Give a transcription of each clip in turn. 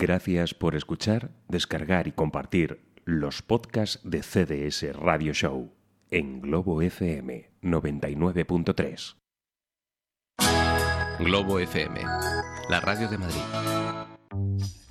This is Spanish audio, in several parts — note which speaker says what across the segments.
Speaker 1: Gracias por escuchar, descargar y compartir los podcasts de CDS Radio Show en Globo FM 99.3.
Speaker 2: Globo FM, la radio de Madrid.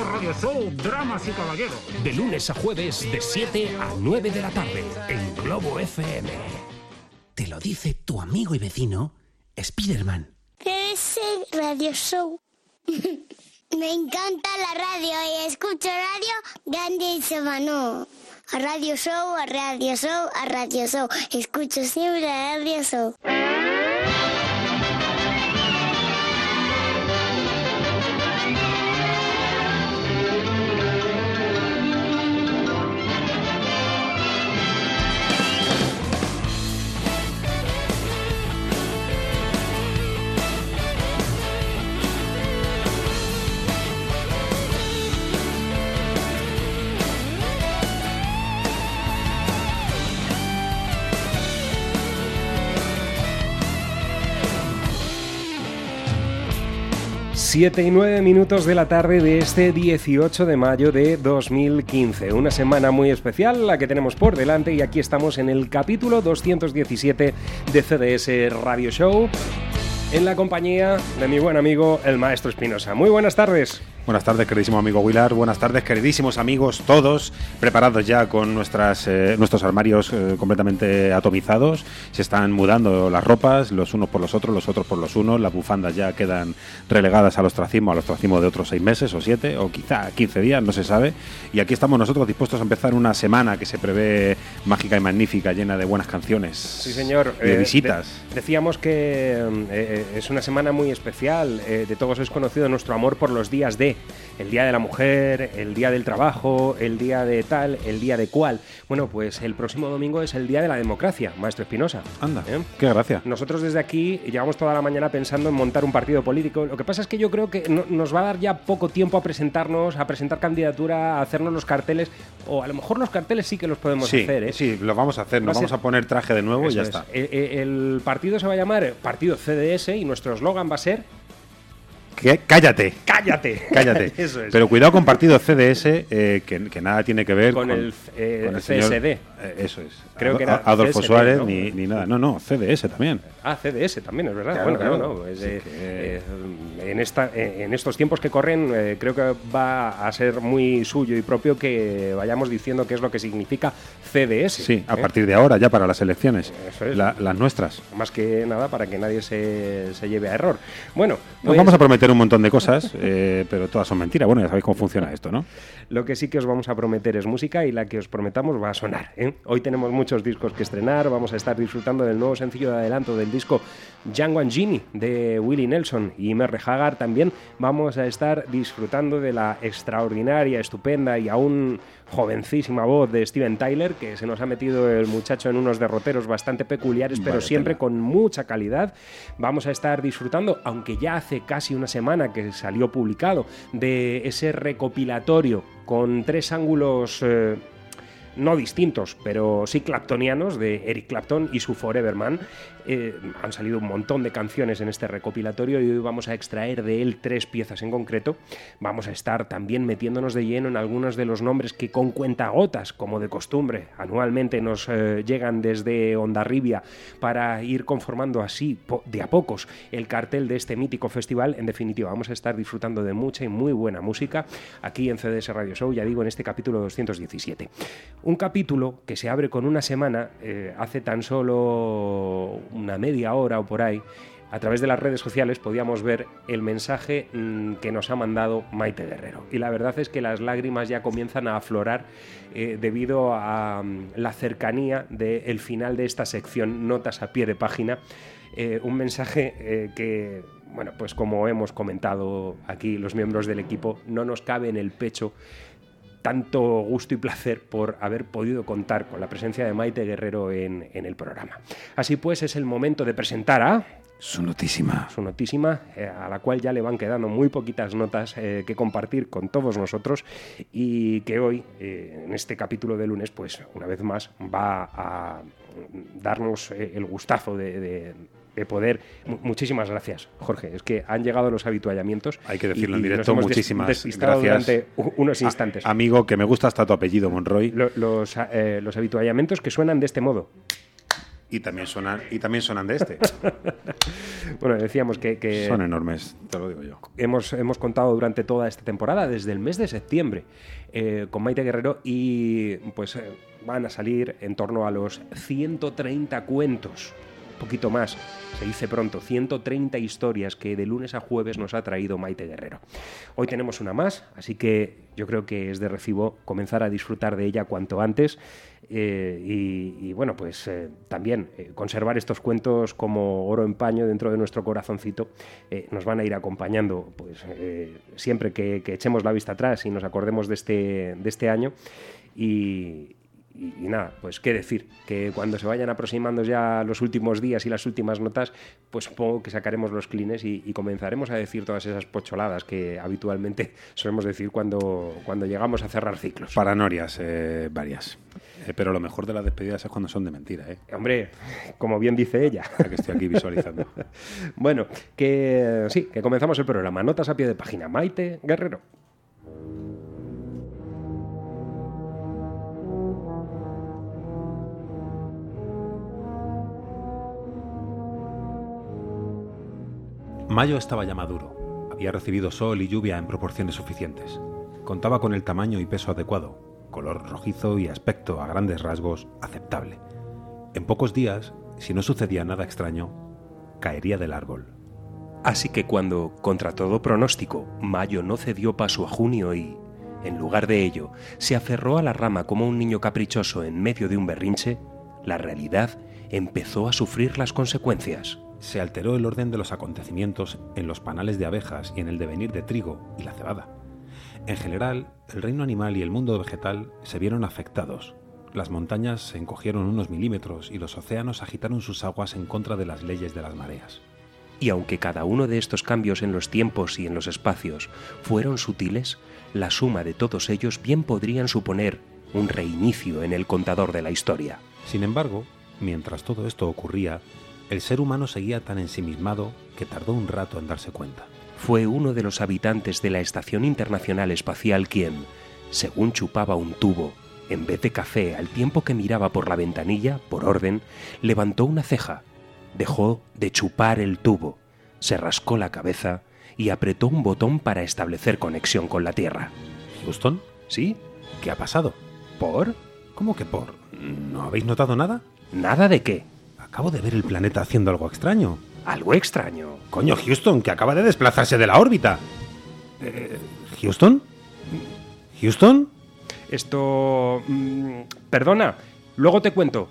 Speaker 3: Radio Show, Dramas y Caballeros. De lunes a jueves, de 7 a 9 de la tarde, en Globo FM.
Speaker 4: Te lo dice tu amigo y vecino, Spiderman.
Speaker 5: ese radio show. Me encanta la radio y escucho radio grande y semano. A radio show, a radio show, a radio show. Escucho siempre a radio show.
Speaker 6: Siete y nueve minutos de la tarde de este 18 de mayo de 2015. Una semana muy especial la que tenemos por delante y aquí estamos en el capítulo 217 de CDS Radio Show en la compañía de mi buen amigo el maestro Espinosa. Muy buenas tardes.
Speaker 7: Buenas tardes, queridísimo amigo Willard. Buenas tardes, queridísimos amigos, todos preparados ya con nuestras, eh, nuestros armarios eh, completamente atomizados. Se están mudando las ropas, los unos por los otros, los otros por los unos. Las bufandas ya quedan relegadas al ostracismo, al ostracismo de otros seis meses o siete, o quizá 15 días, no se sabe. Y aquí estamos nosotros dispuestos a empezar una semana que se prevé mágica y magnífica, llena de buenas canciones.
Speaker 6: Sí, señor.
Speaker 7: De
Speaker 6: Eh,
Speaker 7: visitas.
Speaker 6: de- decíamos que eh, es una semana muy especial. de todos es conocido nuestro amor por los días de. El día de la mujer, el día del trabajo, el día de tal, el día de cual. Bueno, pues el próximo domingo es el día de la democracia, maestro Espinosa.
Speaker 7: Anda,
Speaker 6: ¿Eh?
Speaker 7: qué gracia.
Speaker 6: Nosotros desde aquí llevamos toda la mañana pensando en montar un partido político. Lo que pasa es que yo creo que no- nos va a dar ya poco tiempo a presentarnos, a presentar candidatura, a hacernos los carteles. O a lo mejor los carteles sí que los podemos
Speaker 7: Sí,
Speaker 6: hacer. ¿eh?
Speaker 7: sí, lo vamos a hacer.
Speaker 6: Va
Speaker 7: Nos
Speaker 6: a
Speaker 7: vamos
Speaker 6: ser-
Speaker 7: a poner traje de nuevo y ya
Speaker 6: es.
Speaker 7: está.
Speaker 6: Eh, eh, El partido se va a llamar Partido CDS y nuestro eslogan va a ser
Speaker 7: ¿Qué? Cállate.
Speaker 6: ¡Cállate!
Speaker 7: Cállate.
Speaker 6: Eso es.
Speaker 7: Pero cuidado con partido CDS, eh, que, que nada tiene que ver
Speaker 6: Con
Speaker 7: con,
Speaker 6: el, eh,
Speaker 7: con el señor-
Speaker 6: CSD.
Speaker 7: Eso es.
Speaker 6: Creo que era
Speaker 7: Adolfo
Speaker 6: CSD,
Speaker 7: Suárez
Speaker 6: ¿no?
Speaker 7: ni, ni nada. No, no, CDS también.
Speaker 6: Ah, CDS también, es verdad.
Speaker 7: Claro,
Speaker 6: bueno, claro, no.
Speaker 7: Sí
Speaker 6: eh,
Speaker 7: que-
Speaker 6: eh, en, esta, eh, en estos tiempos que corren, eh, creo que va a ser muy suyo y propio que vayamos diciendo qué es lo que significa CDS.
Speaker 7: Sí, a
Speaker 6: ¿eh?
Speaker 7: partir de ahora, ya para las elecciones.
Speaker 6: Eso es.
Speaker 7: La- las nuestras.
Speaker 6: Más que nada para que nadie se, se lleve a error. Bueno,
Speaker 7: Nos
Speaker 6: pues,
Speaker 7: vamos a prometer un montón de cosas, eh, pero todas son mentiras. Bueno, ya sabéis cómo funciona esto, ¿no?
Speaker 6: Lo que sí que os vamos a prometer es música y la que os prometamos va a sonar. ¿eh? Hoy tenemos muchos discos que estrenar, vamos a estar disfrutando del nuevo sencillo de adelanto del disco Django and Genie de Willie Nelson y Merre Haggard también. Vamos a estar disfrutando de la extraordinaria, estupenda y aún jovencísima voz de Steven Tyler, que se nos ha metido el muchacho en unos derroteros bastante peculiares, pero siempre con mucha calidad. Vamos a estar disfrutando, aunque ya hace casi una semana que salió publicado, de ese recopilatorio con tres ángulos eh, no distintos, pero sí claptonianos, de Eric Clapton y su Forever Man. Eh, han salido un montón de canciones en este recopilatorio y hoy vamos a extraer de él tres piezas en concreto. Vamos a estar también metiéndonos de lleno en algunos de los nombres que con cuentagotas, como de costumbre, anualmente nos eh, llegan desde Ondarribia para ir conformando así de a pocos el cartel de este mítico festival. En definitiva, vamos a estar disfrutando de mucha y muy buena música aquí en CDS Radio Show, ya digo, en este capítulo 217. Un capítulo que se abre con una semana, eh, hace tan solo una media hora o por ahí, a través de las redes sociales podíamos ver el mensaje mm, que nos ha mandado Maite Guerrero. Y la verdad es que las lágrimas ya comienzan a aflorar eh, debido a mm, la cercanía del final de esta sección, notas a pie de página. Eh, un mensaje eh, que, bueno, pues como hemos comentado aquí los miembros del equipo, no nos cabe en el pecho tanto gusto y placer por haber podido contar con la presencia de Maite Guerrero en, en el programa. Así pues, es el momento de presentar a
Speaker 7: Su notísima.
Speaker 6: su notísima, eh, a la cual ya le van quedando muy poquitas notas eh, que compartir con todos nosotros y que hoy, eh, en este capítulo de lunes, pues una vez más va a darnos el gustazo de, de- de poder. Mu- muchísimas gracias, Jorge. Es que han llegado los habituallamientos.
Speaker 7: Hay que decirlo
Speaker 6: y-
Speaker 7: en
Speaker 6: nos
Speaker 7: directo.
Speaker 6: des-
Speaker 7: Muchísimas gracias.
Speaker 6: durante unos
Speaker 7: A-
Speaker 6: instantes.
Speaker 7: amigo, que me gusta hasta tu apellido, Monroy.
Speaker 6: Lo- los, eh, los habituallamientos que suenan de este modo.
Speaker 7: Y también sonan, y también sonan de este.
Speaker 6: Bueno, decíamos que, que
Speaker 7: Son enormes, te lo digo yo.
Speaker 6: hemos, hemos contado durante toda esta temporada, desde el mes de septiembre, eh, con Maite Guerrero y pues eh, van a salir en torno a los 130 cuentos, poquito más, se dice pronto, 130 historias que de lunes a jueves nos ha traído Maite Guerrero. Hoy tenemos una más, así que yo creo que es de recibo comenzar a disfrutar de ella cuanto antes eh, y, bueno, pues eh, también eh, conservar estos cuentos como oro en paño dentro de nuestro corazoncito nos van a ir acompañando pues siempre que, que echemos la vista atrás y nos acordemos de este, de este año y, y- y nada, pues qué decir, que cuando se vayan aproximando ya los últimos días y las últimas notas, pues supongo que sacaremos los clines y, y comenzaremos a decir todas esas pocholadas que habitualmente solemos decir cuando, cuando llegamos a cerrar ciclos.
Speaker 7: Paranorias eh, varias. Eh, pero lo mejor de las despedidas es cuando son de mentira, ¿eh?
Speaker 6: Hombre, como bien dice ella.
Speaker 7: La que estoy aquí visualizando.
Speaker 6: Bueno, que sí, que comenzamos el programa. Notas a pie de página. Maite Guerrero.
Speaker 7: Mayo estaba ya maduro. Había recibido sol y lluvia en proporciones suficientes. Contaba con el tamaño y peso adecuado, color rojizo y aspecto a grandes rasgos aceptable. En pocos días, si no sucedía nada extraño, caería del árbol.
Speaker 1: Así que cuando, contra todo pronóstico, mayo no cedió paso a junio y, en lugar de ello, se aferró a la rama como un niño caprichoso en medio de un berrinche, la realidad empezó a sufrir las consecuencias.
Speaker 7: Se alteró el orden de los acontecimientos en los panales de abejas y en el devenir de trigo y la cebada. En general, el reino animal y el mundo vegetal se vieron afectados. Las montañas se encogieron unos milímetros y los océanos agitaron sus aguas en contra de las leyes de las mareas.
Speaker 1: Y aunque cada uno de estos cambios en los tiempos y en los espacios fueron sutiles, la suma de todos ellos bien podrían suponer un reinicio en el contador de la historia.
Speaker 7: Sin embargo, mientras todo esto ocurría, el ser humano seguía tan ensimismado que tardó un rato en darse cuenta.
Speaker 1: Fue uno de los habitantes de la Estación Internacional Espacial quien, según chupaba un tubo, en vez de café al tiempo que miraba por la ventanilla, por orden, levantó una ceja, dejó de chupar el tubo, se rascó la cabeza y apretó un botón para establecer conexión con la Tierra.
Speaker 7: ¿Houston?
Speaker 1: ¿Sí?
Speaker 7: ¿Qué ha pasado?
Speaker 1: ¿Por?
Speaker 7: ¿Cómo que por? ¿No habéis notado nada?
Speaker 1: ¿Nada de qué?
Speaker 7: Acabo de ver el planeta haciendo algo extraño.
Speaker 1: Algo extraño.
Speaker 7: Coño, Houston, que acaba de desplazarse de la órbita. Eh, ¿Houston? ¿Houston?
Speaker 6: Esto... mm, perdona, luego te cuento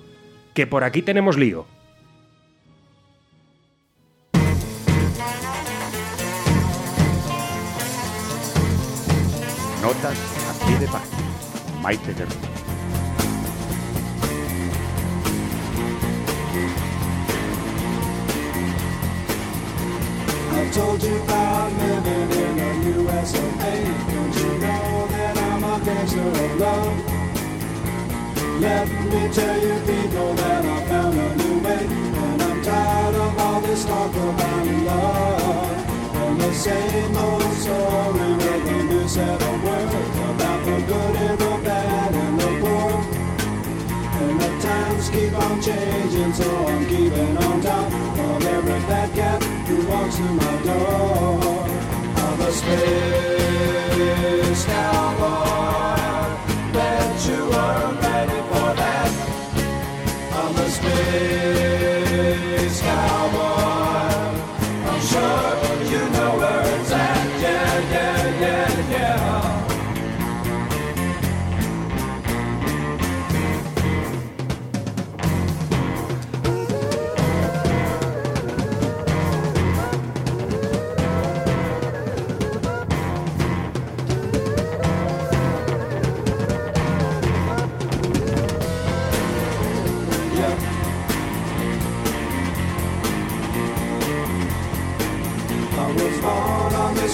Speaker 6: que por aquí tenemos lío.
Speaker 8: Notas a pie de página. Maite Guerrero.
Speaker 9: Told you about living in the US of A. Don't you know that I'm a gangster of love? Let me tell you, people, that I found a new way. And I'm tired of all this talk about love. And the same old story with a new set of words about the good and the bad and the poor. And the times keep on changing, so I'm keeping on top of every fat cat who walk through my door. I'm a space cowboy. Bet you weren't ready for that. I'm a space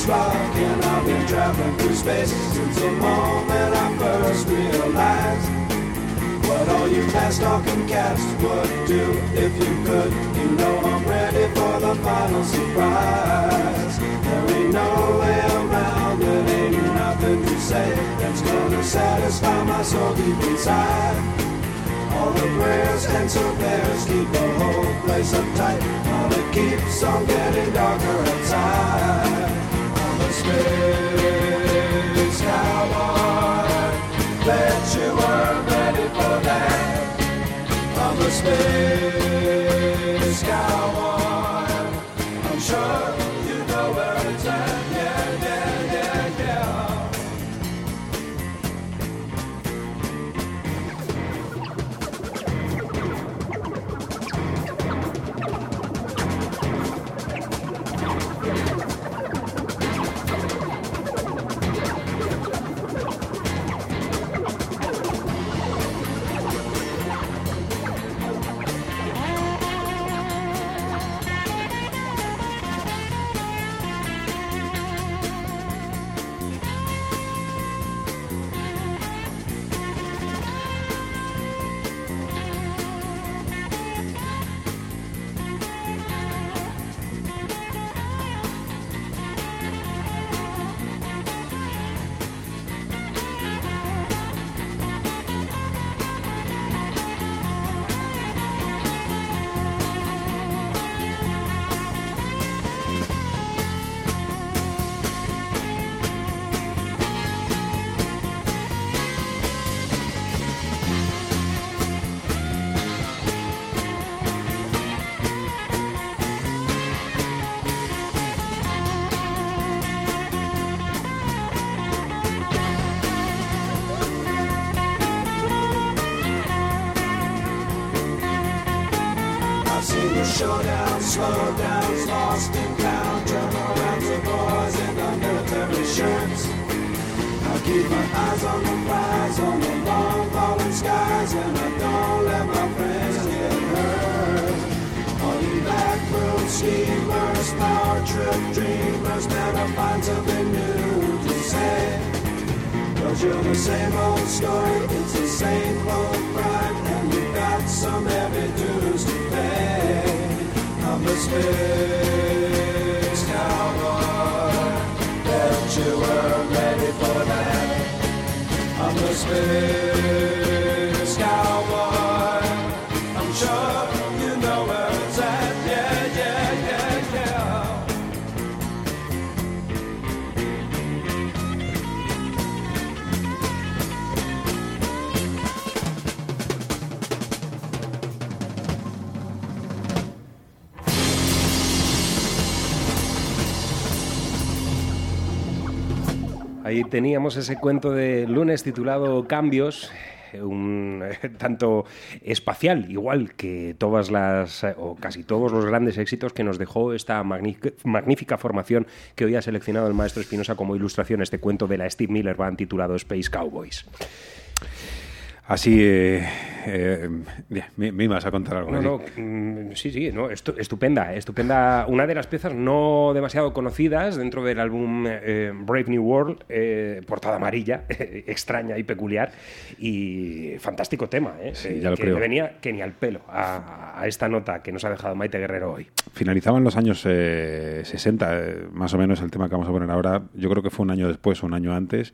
Speaker 9: rock and I've been traveling through space since the moment I first realized what all you fast talking cats would do if you could. You know I'm ready for the final surprise. There ain't no way around it, ain't nothing to say that's gonna satisfy my soul deep inside. All the prayers and so surveyors keep the whole place uptight. While it keeps on getting darker outside. Space
Speaker 6: Teníamos ese cuento de lunes titulado Cambios, un eh, tanto espacial, igual que todas las eh, o casi todos los grandes éxitos que nos dejó esta magnífica formación que hoy ha seleccionado el maestro Espinosa como ilustración este cuento de la Steve Miller Band titulado Space Cowboys.
Speaker 7: Así, eh, eh, me, me ibas a contar algo.
Speaker 6: No, no, mm, sí, sí, no, estu- estupenda, estupenda. Una de las piezas no demasiado conocidas dentro del álbum eh, Brave New World, eh, portada amarilla, extraña y peculiar, y fantástico tema, ¿eh?
Speaker 7: Sí, ya lo
Speaker 6: que
Speaker 7: creo.
Speaker 6: venía que ni al pelo a, a esta nota que nos ha dejado Maite Guerrero hoy.
Speaker 7: Finalizaban los años eh, 60, eh, más o menos el tema que vamos a poner ahora. Yo creo que fue un año después o un año antes.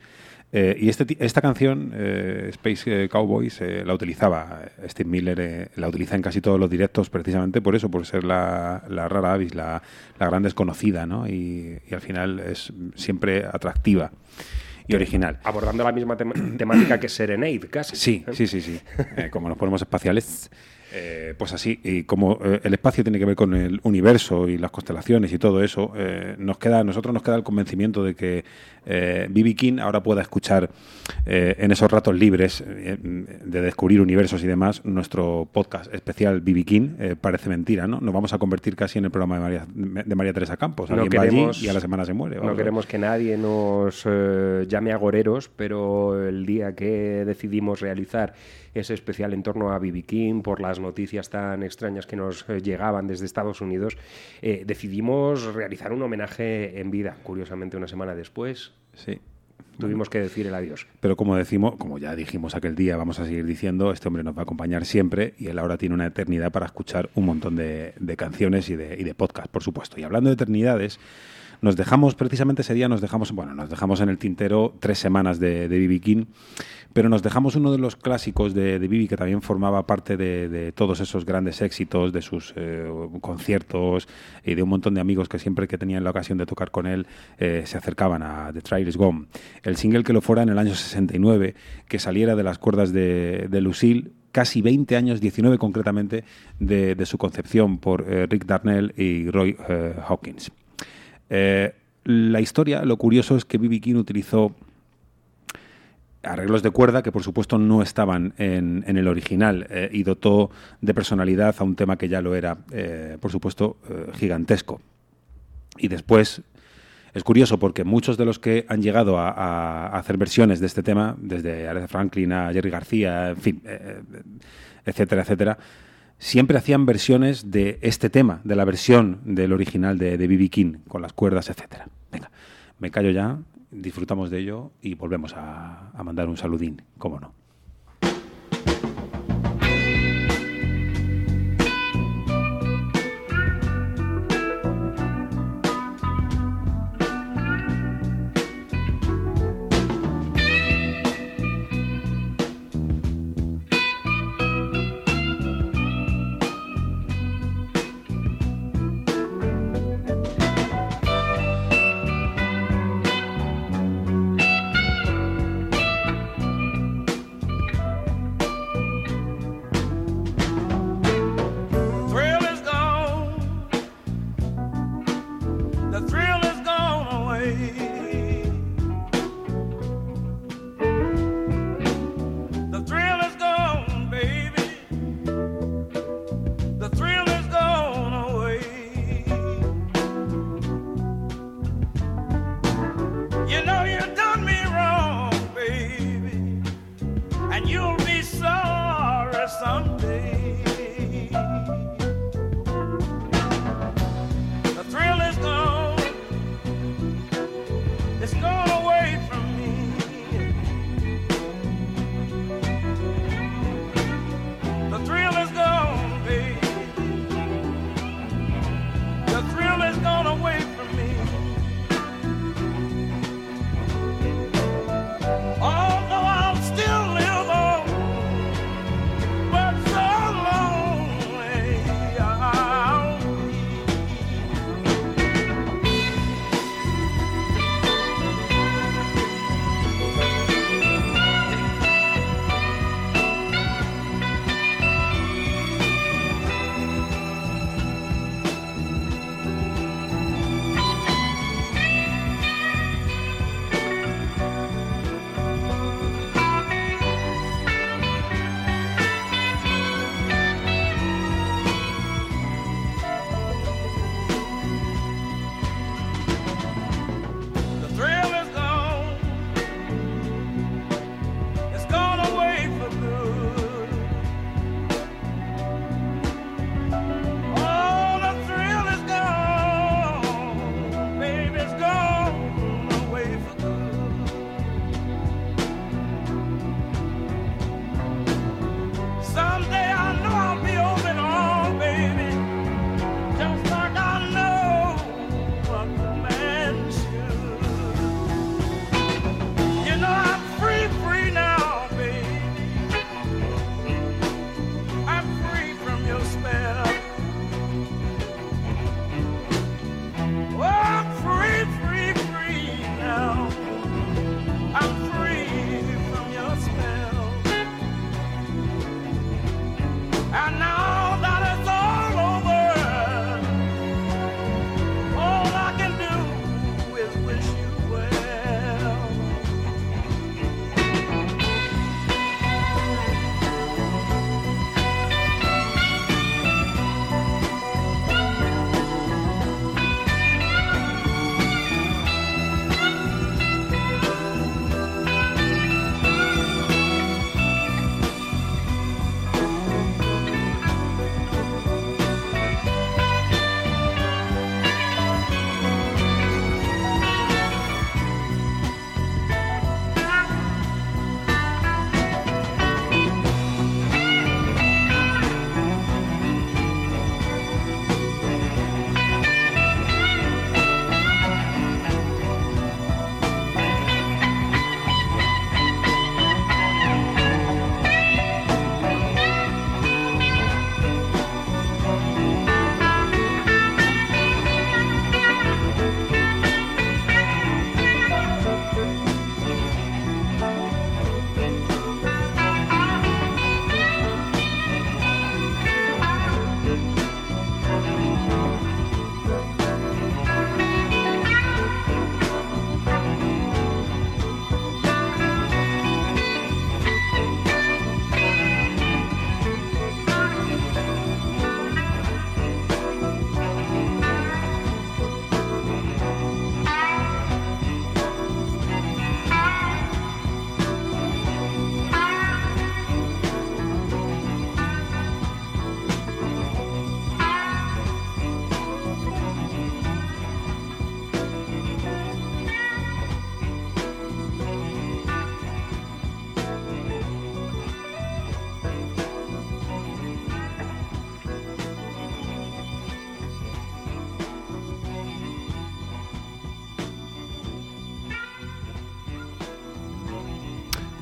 Speaker 7: Eh, y este, esta canción, eh, Space eh, Cowboys, eh, la utilizaba Steve Miller, eh, la utiliza en casi todos los directos precisamente por eso, por ser la, la rara avis, la, la gran desconocida, ¿no? Y, y al final es siempre atractiva y original.
Speaker 6: Abordando la misma temática que Serenade, casi.
Speaker 7: Sí, sí, sí, sí. Como nos ponemos espaciales, eh, pues así. Y como eh, el espacio tiene que ver con el universo y las constelaciones y todo eso, eh, nos queda, a nosotros nos queda el convencimiento de que eh, B.B. King ahora pueda escuchar eh, en esos ratos libres eh, de descubrir universos y demás nuestro podcast especial B.B. King. parece mentira, ¿no? Nos vamos a convertir casi en el programa de María, de María Teresa Campos.
Speaker 6: No
Speaker 7: Alguien va
Speaker 6: queremos-
Speaker 7: allí y a la semana se muere.
Speaker 6: No queremos que nadie nos llame agoreros, pero el día que decidimos realizar ese especial en torno a B.B. King, por las noticias tan extrañas que nos eh, llegaban desde Estados Unidos, eh, decidimos realizar un homenaje en vida. Curiosamente, una semana después,
Speaker 7: Sí.
Speaker 6: tuvimos que decir el adiós.
Speaker 7: Pero como decimos, como ya dijimos aquel día, vamos a seguir diciendo, este hombre nos va a acompañar siempre y él ahora tiene una eternidad para escuchar un montón de, de canciones y de, y de podcast, por supuesto. Y hablando de eternidades, nos dejamos, precisamente ese día nos dejamos, bueno, nos dejamos en el tintero tres semanas de de. King, pero nos dejamos uno de los clásicos de de que también formaba parte de, de todos esos grandes éxitos, de sus eh, conciertos y de un montón de amigos que siempre que tenían la ocasión de tocar con él eh, se acercaban a The Trail is Gone. El single que lo fuera en el año 69, que saliera de las cuerdas de, de Lucille, casi 20 años, 19 concretamente, de, de su concepción por eh, Rick Darnell y Roy eh, Hawkins. Eh, la historia, lo curioso es que B.B. King utilizó arreglos de cuerda que por supuesto no estaban en, en el original eh, y dotó de personalidad a un tema que ya lo era, eh, por supuesto, gigantesco. Y después es curioso porque muchos de los que han llegado a, a- hacer versiones de este tema, desde Aretha Franklin a Jerry García, en fin, etcétera, etcétera, siempre hacían versiones de este tema, de la versión del original de B.B. King, con las cuerdas, etcétera. Venga, me callo ya, disfrutamos de ello y volvemos a, a mandar un saludín, cómo no.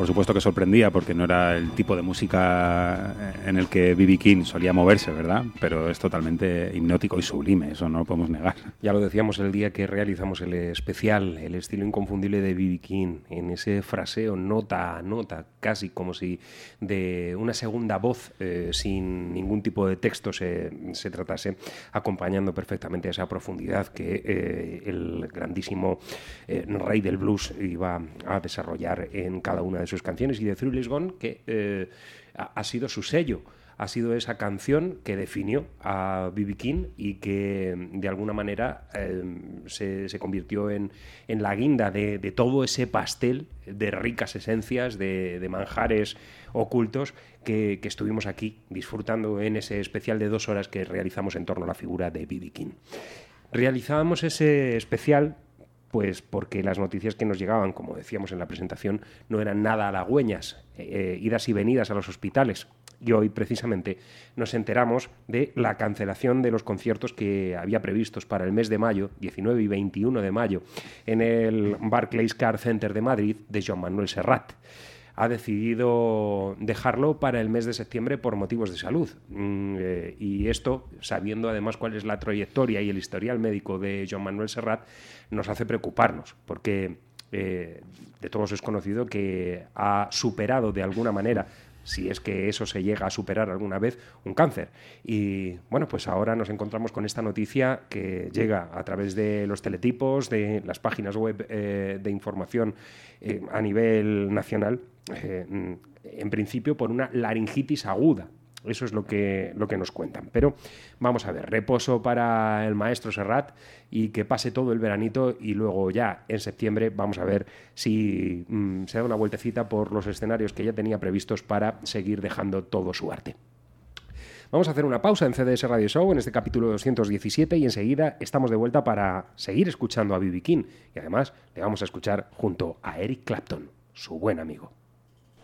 Speaker 7: Por supuesto que sorprendía porque no era el tipo de música en el que B.B. King solía moverse, ¿verdad? Pero es totalmente hipnótico y sublime, eso no lo podemos negar.
Speaker 6: Ya lo decíamos el día que realizamos el especial, el estilo inconfundible de B.B. King, en ese fraseo nota a nota, casi como si de una segunda voz eh, sin ningún tipo de texto se, se, tratase, acompañando perfectamente esa profundidad que eh, el grandísimo eh, rey del blues iba a desarrollar en cada una de sus canciones y de Thrill Gone, que eh, ha, ha sido su sello ha sido esa canción que definió a B.B. King y que de alguna manera eh, se, se, convirtió en, en la guinda de, de, todo ese pastel de ricas esencias, de, de manjares ocultos que, que, estuvimos aquí disfrutando en ese especial de dos horas que realizamos en torno a la figura de B.B. King. Realizábamos ese especial pues porque las noticias que nos llegaban, como decíamos en la presentación, no eran nada halagüeñas, eh, idas y venidas a los hospitales. Y hoy, precisamente, nos enteramos de la cancelación de los conciertos que había previstos para el mes de mayo, 19 y 21 de mayo, en el Barclays Car Center de Madrid de Joan Manuel Serrat ha decidido dejarlo para el mes de septiembre por motivos de salud. Mm, eh, y esto, sabiendo además cuál es la trayectoria y el historial médico de Joan Manuel Serrat, nos hace preocuparnos, porque eh, de todos es conocido que ha superado de alguna manera si es que eso se llega a superar alguna vez, un cáncer. Y bueno, pues ahora nos encontramos con esta noticia que llega a través de los teletipos, de las páginas web eh, de información eh, a nivel nacional, eh, en principio por una laringitis aguda. Eso es lo que, lo que nos cuentan. Pero vamos a ver, reposo para el maestro Serrat y que pase todo el veranito y luego ya en septiembre vamos a ver si mmm, se da una vueltecita por los escenarios que ya tenía previstos para seguir dejando todo su arte. Vamos a hacer una pausa en CDS Radio Show en este capítulo 217 y enseguida estamos de vuelta para seguir escuchando a B.B. King y además le vamos a escuchar junto a Eric Clapton, su buen amigo.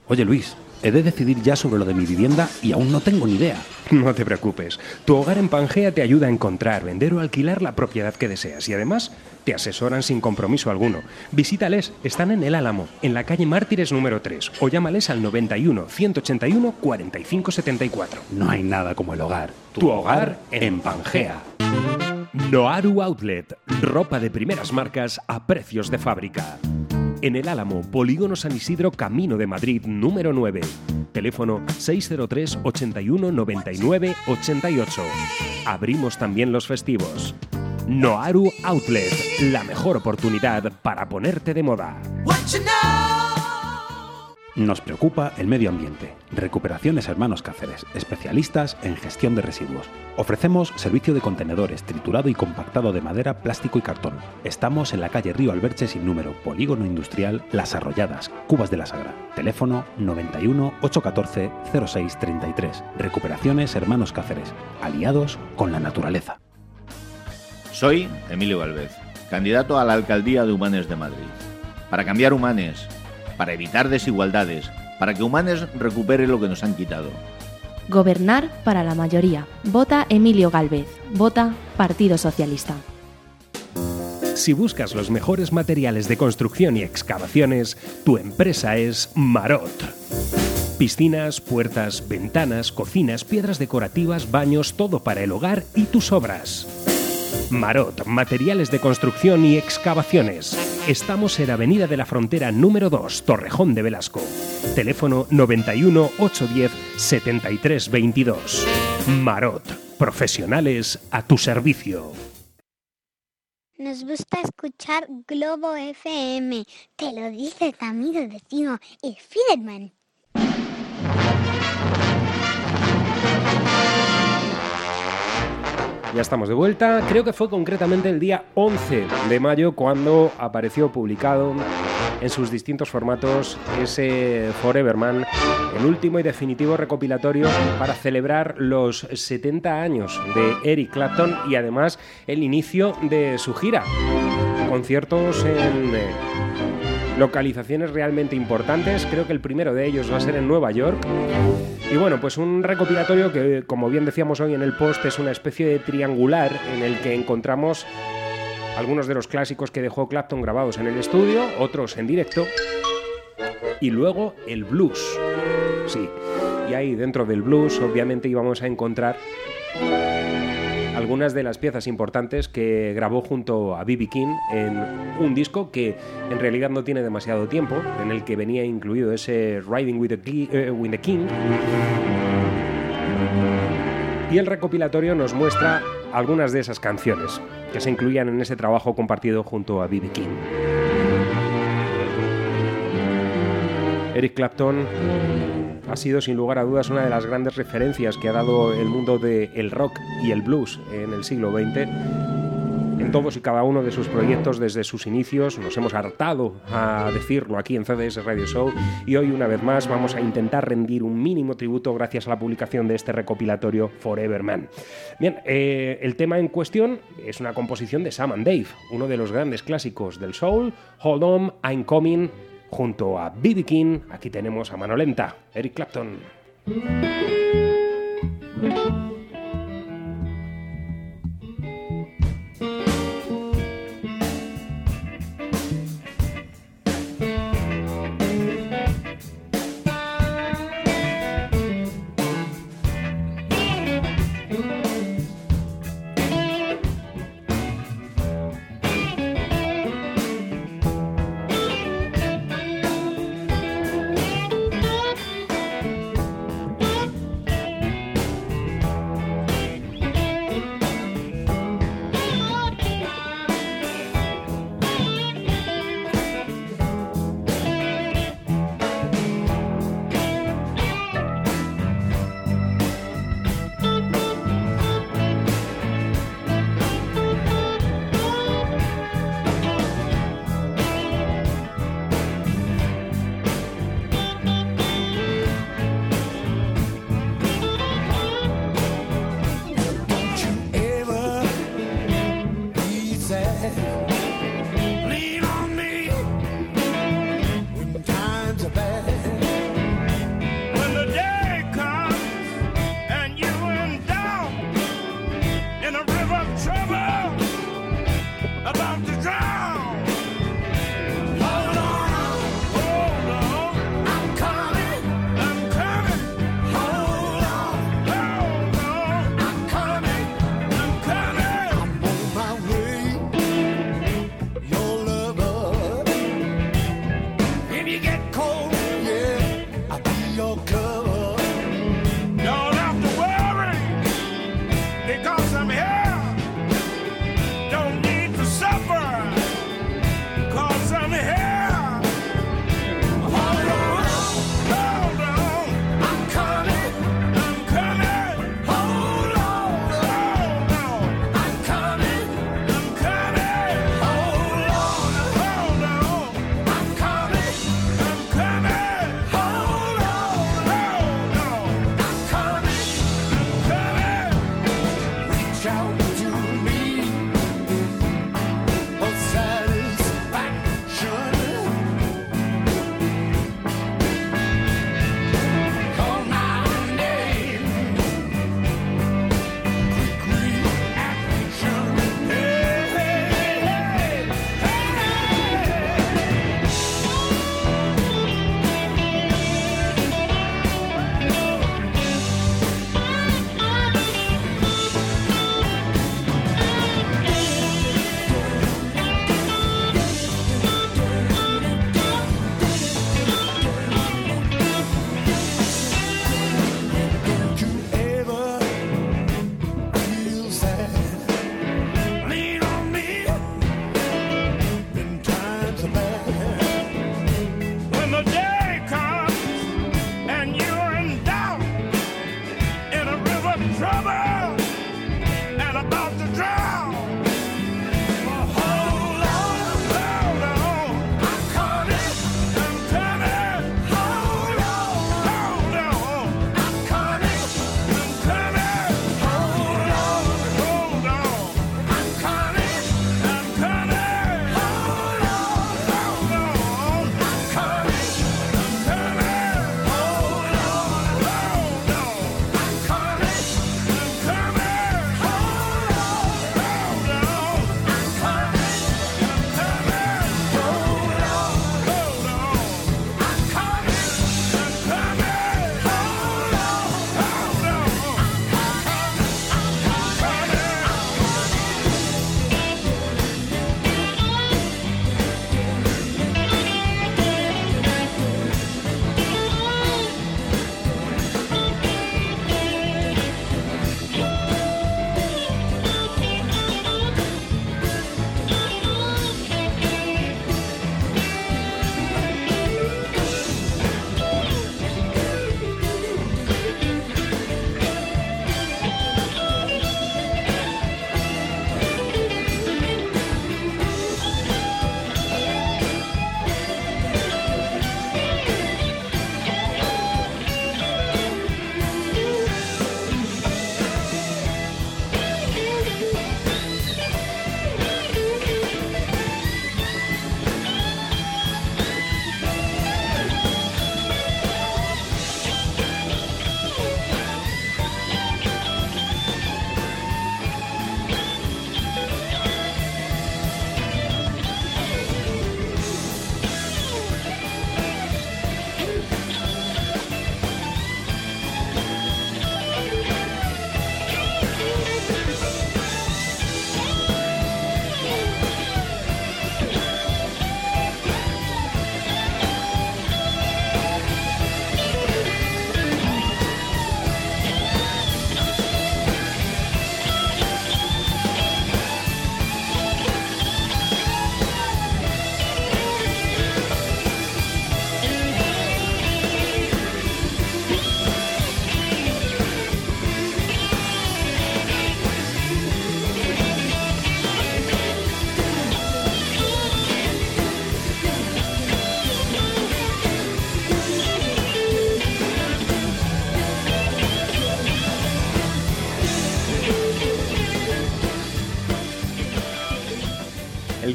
Speaker 8: Oye Luis, he de decidir ya sobre lo de mi vivienda y aún no tengo ni idea.
Speaker 6: No te preocupes. Tu hogar en Pangea te ayuda a encontrar, vender o alquilar la propiedad que deseas y además te asesoran sin compromiso alguno. Visítales, están en El Álamo, en la calle Mártires número 3 o llámales al 91 181 45 74.
Speaker 8: No hay nada como el hogar.
Speaker 6: Tu, tu hogar en Pangea. Noaru Outlet, ropa de primeras marcas a precios de fábrica. En el Álamo, Polígono San Isidro, Camino de Madrid, número 9. Teléfono 603 81 99 88. Abrimos también los festivos. Noaru Outlet, la mejor oportunidad para ponerte de moda.
Speaker 8: Nos preocupa el medio ambiente. Recuperaciones Hermanos Cáceres, especialistas en gestión de residuos. Ofrecemos servicio de contenedores, triturado y compactado de madera, plástico y cartón. Estamos en la calle Río Alberche sin número, Polígono Industrial Las Arrolladas, Cubas de la Sagra. Teléfono 91 814 0633. Recuperaciones Hermanos Cáceres, aliados con la naturaleza.
Speaker 10: Soy Emilio Galvez, candidato a la alcaldía de Humanes de Madrid. Para cambiar Humanes, para evitar desigualdades, para que Humanes recupere lo que nos han quitado.
Speaker 11: Gobernar para la mayoría. Vota Emilio Galvez. Vota Partido Socialista.
Speaker 1: Si buscas los mejores materiales de construcción y excavaciones, tu empresa es Marot. Piscinas, puertas, ventanas, cocinas, piedras decorativas, baños, todo para el hogar y tus obras. Marot, materiales de construcción y excavaciones. Estamos en Avenida de la Frontera número 2, Torrejón de Velasco. Teléfono 91 810 7322. Marot, profesionales a tu servicio.
Speaker 5: Nos gusta escuchar Globo FM. Te lo dice tu amigo vecino, el Fiedman.
Speaker 6: Ya estamos de vuelta. Creo que fue concretamente el día 11 de mayo cuando apareció publicado en sus distintos formatos ese Foreverman, el último y definitivo recopilatorio para celebrar los 70 años de Eric Clapton y además el inicio de su gira. Conciertos en eh, localizaciones realmente importantes. Creo que el primero de ellos va a ser en Nueva York. Y bueno, pues un recopilatorio que, como bien decíamos hoy en el post, es una especie de triangular en el que encontramos algunos de los clásicos que dejó Clapton grabados en el estudio, otros en directo y luego el blues. Sí, y ahí dentro del blues obviamente íbamos a encontrar algunas de las piezas importantes que grabó junto a B.B. King en un disco que en realidad no tiene demasiado tiempo, en el que venía incluido ese Riding with the, Ki- eh, with the King. Y el recopilatorio nos muestra algunas de esas canciones que se incluían en ese trabajo compartido junto a B.B. King. Eric Clapton ha sido sin lugar a dudas una de las grandes referencias que ha dado el mundo del rock y el blues en el siglo XX. En todos y cada uno de sus proyectos desde sus inicios nos hemos hartado a decirlo aquí en CDS Radio Show y hoy una vez más vamos a intentar rendir un mínimo tributo gracias a la publicación de este recopilatorio Forever Man. Bien, eh, el tema en cuestión es una composición de Sam and Dave, uno de los grandes clásicos del soul, Hold On, I'm Coming, junto a B.B. King, aquí tenemos a mano lenta, Eric Clapton.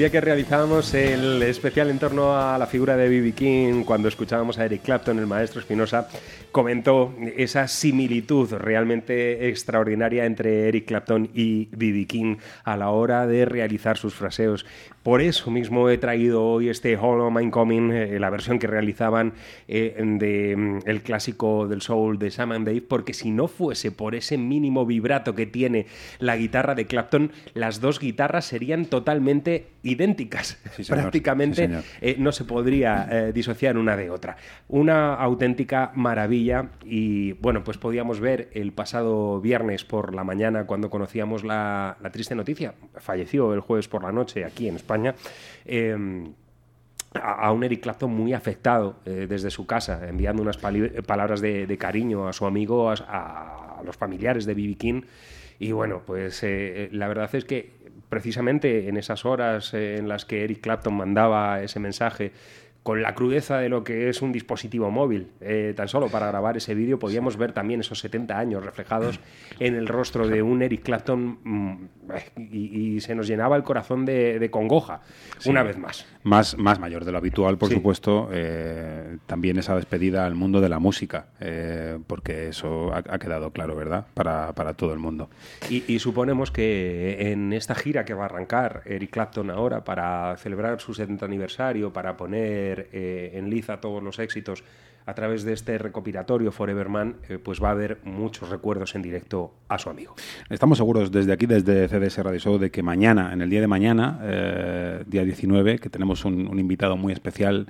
Speaker 6: Día que realizábamos el especial en torno a la figura de B.B. King, cuando escuchábamos a Eric Clapton, el maestro Espinosa, comentó esa similitud realmente extraordinaria entre Eric Clapton y B.B. King a la hora de realizar sus fraseos. Por eso mismo he traído hoy este Hollow Mind Coming, eh, la versión que realizaban eh, de mm, el clásico del soul de Sam and Dave, porque si no fuese por ese mínimo vibrato que tiene la guitarra de Clapton, las dos guitarras serían totalmente idénticas.
Speaker 7: Sí, señor.
Speaker 6: Prácticamente
Speaker 7: Sí,
Speaker 6: eh, no se podría eh, disociar una de otra. Una auténtica maravilla y bueno, pues podíamos ver el pasado viernes por la mañana cuando conocíamos la, la triste noticia. Falleció el jueves por la noche aquí en España. Eh, a un Eric Clapton muy afectado eh, desde su casa, enviando unas palabras de, cariño a su amigo, a, los familiares de B.B. King. Y bueno, pues eh, la verdad es que precisamente en esas horas eh, en las que Eric Clapton mandaba ese mensaje, con la crudeza de lo que es un dispositivo móvil, eh, tan solo para grabar ese vídeo podíamos ver también esos 70 años reflejados en el rostro de un Eric Clapton mm, y, y se nos llenaba el corazón de, de congoja,
Speaker 7: Sí.
Speaker 6: una vez más.
Speaker 7: Más, más mayor de lo habitual, por
Speaker 6: Sí.
Speaker 7: supuesto, eh, también esa despedida al mundo de la música, eh, porque eso ha, ha quedado claro, ¿verdad? Para, para todo el mundo.
Speaker 6: Y, y suponemos que en esta gira que va a arrancar Eric Clapton ahora para celebrar su 70 aniversario, para poner eh, en liza todos los éxitos a través de este recopilatorio Forever Man, eh, pues va a haber muchos recuerdos en directo a su amigo.
Speaker 7: Estamos seguros desde aquí, desde CDS Radio Show, de que mañana, en el día de mañana, eh, día 19, que tenemos un, un invitado muy especial,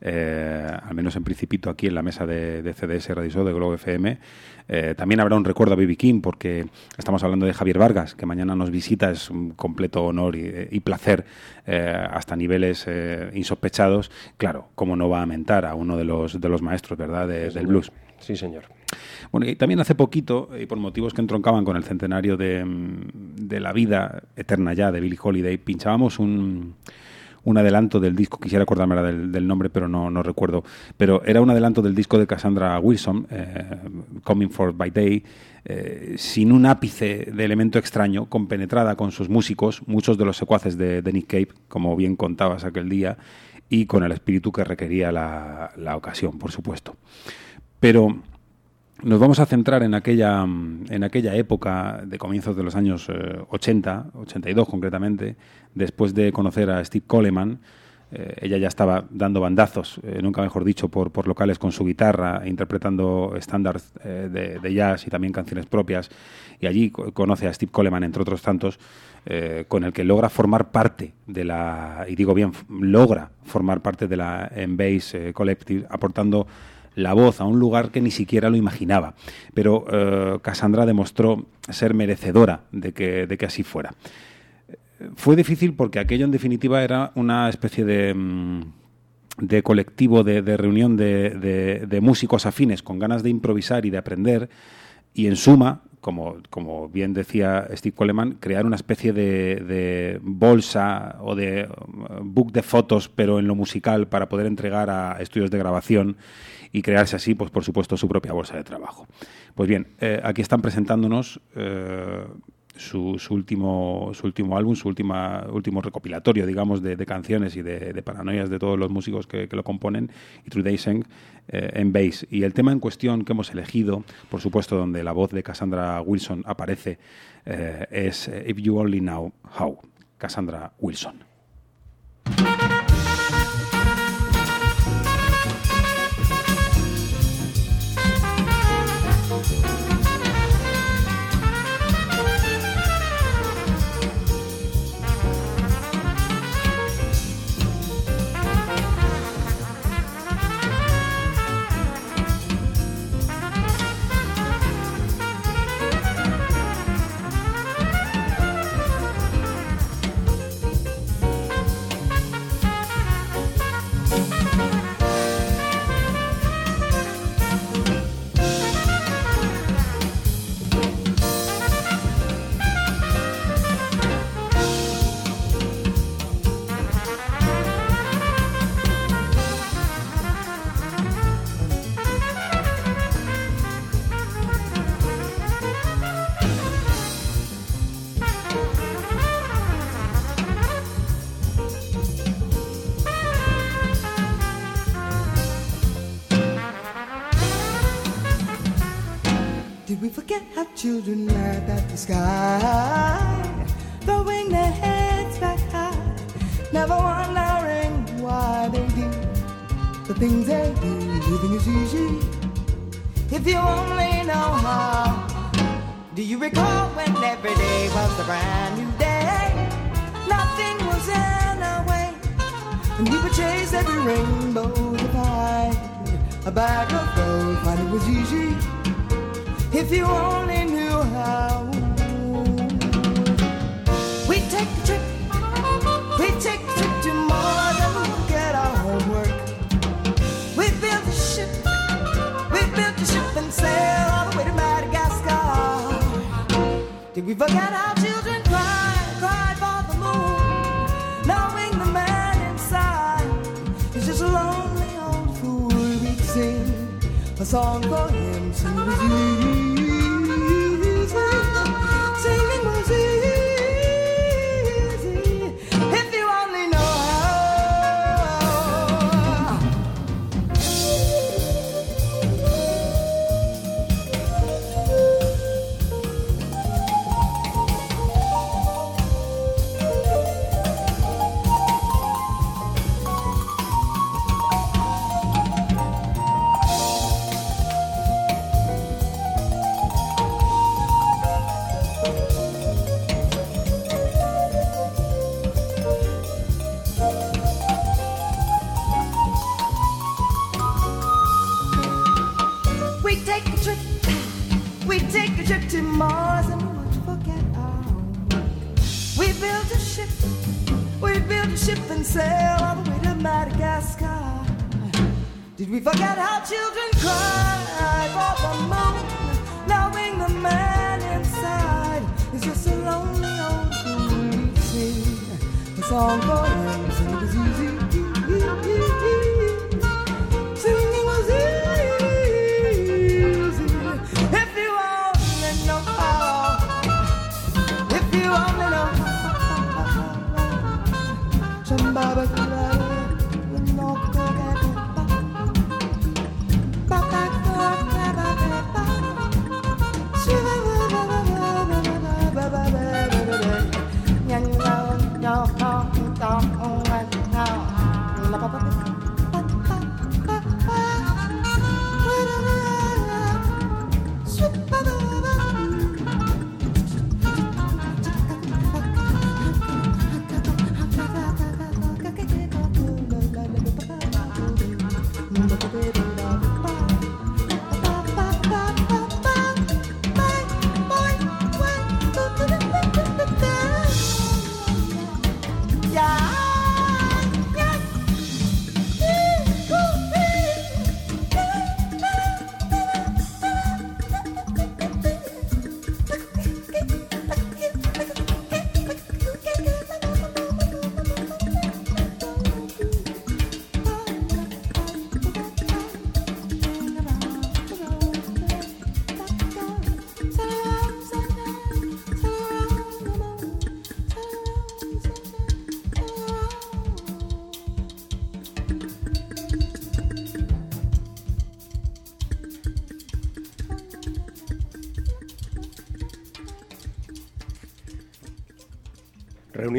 Speaker 7: eh, al menos en principito aquí en la mesa de, de CDS Radio Show de Globo FM. Eh, también habrá un recuerdo a Bibi King, porque estamos hablando de Javier Vargas, que mañana nos visita. Es un completo honor y, y placer eh, hasta niveles eh, insospechados. Claro, cómo no va a mentar a uno de los, de los maestros, ¿verdad?, de- del blues.
Speaker 6: Sí, señor.
Speaker 7: Bueno, y también hace poquito, y por motivos que entroncaban con el centenario de, de la vida eterna ya de Billie Holiday, pinchábamos un, un adelanto del disco, quisiera acordarme del, nombre, pero no, no recuerdo, pero era un adelanto del disco de Cassandra Wilson, eh, Coming for by Day, eh, sin un ápice de elemento extraño, compenetrada con sus músicos, muchos de los secuaces de, de Nick Cave, como bien contabas aquel día, y con el espíritu que requería la, la ocasión, por supuesto. Pero nos vamos a centrar en aquella, en aquella época de comienzos de los años eh, 80, 82 concretamente, después de conocer a Steve Coleman. eh, ella ya estaba dando bandazos, eh, nunca mejor dicho, por, por locales con su guitarra, interpretando estándares eh, de, de jazz y también canciones propias. Y allí co- conoce a Steve Coleman, entre otros tantos, con el que logra formar parte de la, y digo bien, logra formar parte de la Embase Collective, aportando la voz a un lugar que ni siquiera lo imaginaba. Pero eh, Cassandra demostró ser merecedora de que, de que así fuera. Fue difícil porque aquello en definitiva era una especie de, mm, de colectivo, de, de reunión de, de- músicos afines con ganas de improvisar y de aprender y en suma, como, como bien decía Steve Coleman, crear una especie de, bolsa o de uh, book de fotos, pero en lo musical, para poder entregar a estudios de grabación y crearse así, pues por supuesto, su propia bolsa de trabajo. Pues bien, eh, aquí están presentándonos eh, su, último, su último álbum, su última, último recopilatorio, digamos, de, canciones y de, de paranoias de todos los músicos que, lo componen, y True Dayseng eh, en bass. Y el tema en cuestión que hemos elegido, por supuesto, donde la voz de Cassandra Wilson aparece, eh, es If You Only Know How, Cassandra Wilson.
Speaker 12: Children laughed at the sky, throwing their heads back high, never wondering why they do the things they do? Living is easy if you only know how. Do you recall when every day was a brand new day? Nothing was in our way, and we would chase every rainbow to find a bag of gold. It was easy if you only we ship and sail all the way to Madagascar. Did we forget how children cried, cried for the moon, knowing the man inside is just a lonely old fool? We'd sing a song for him, sing it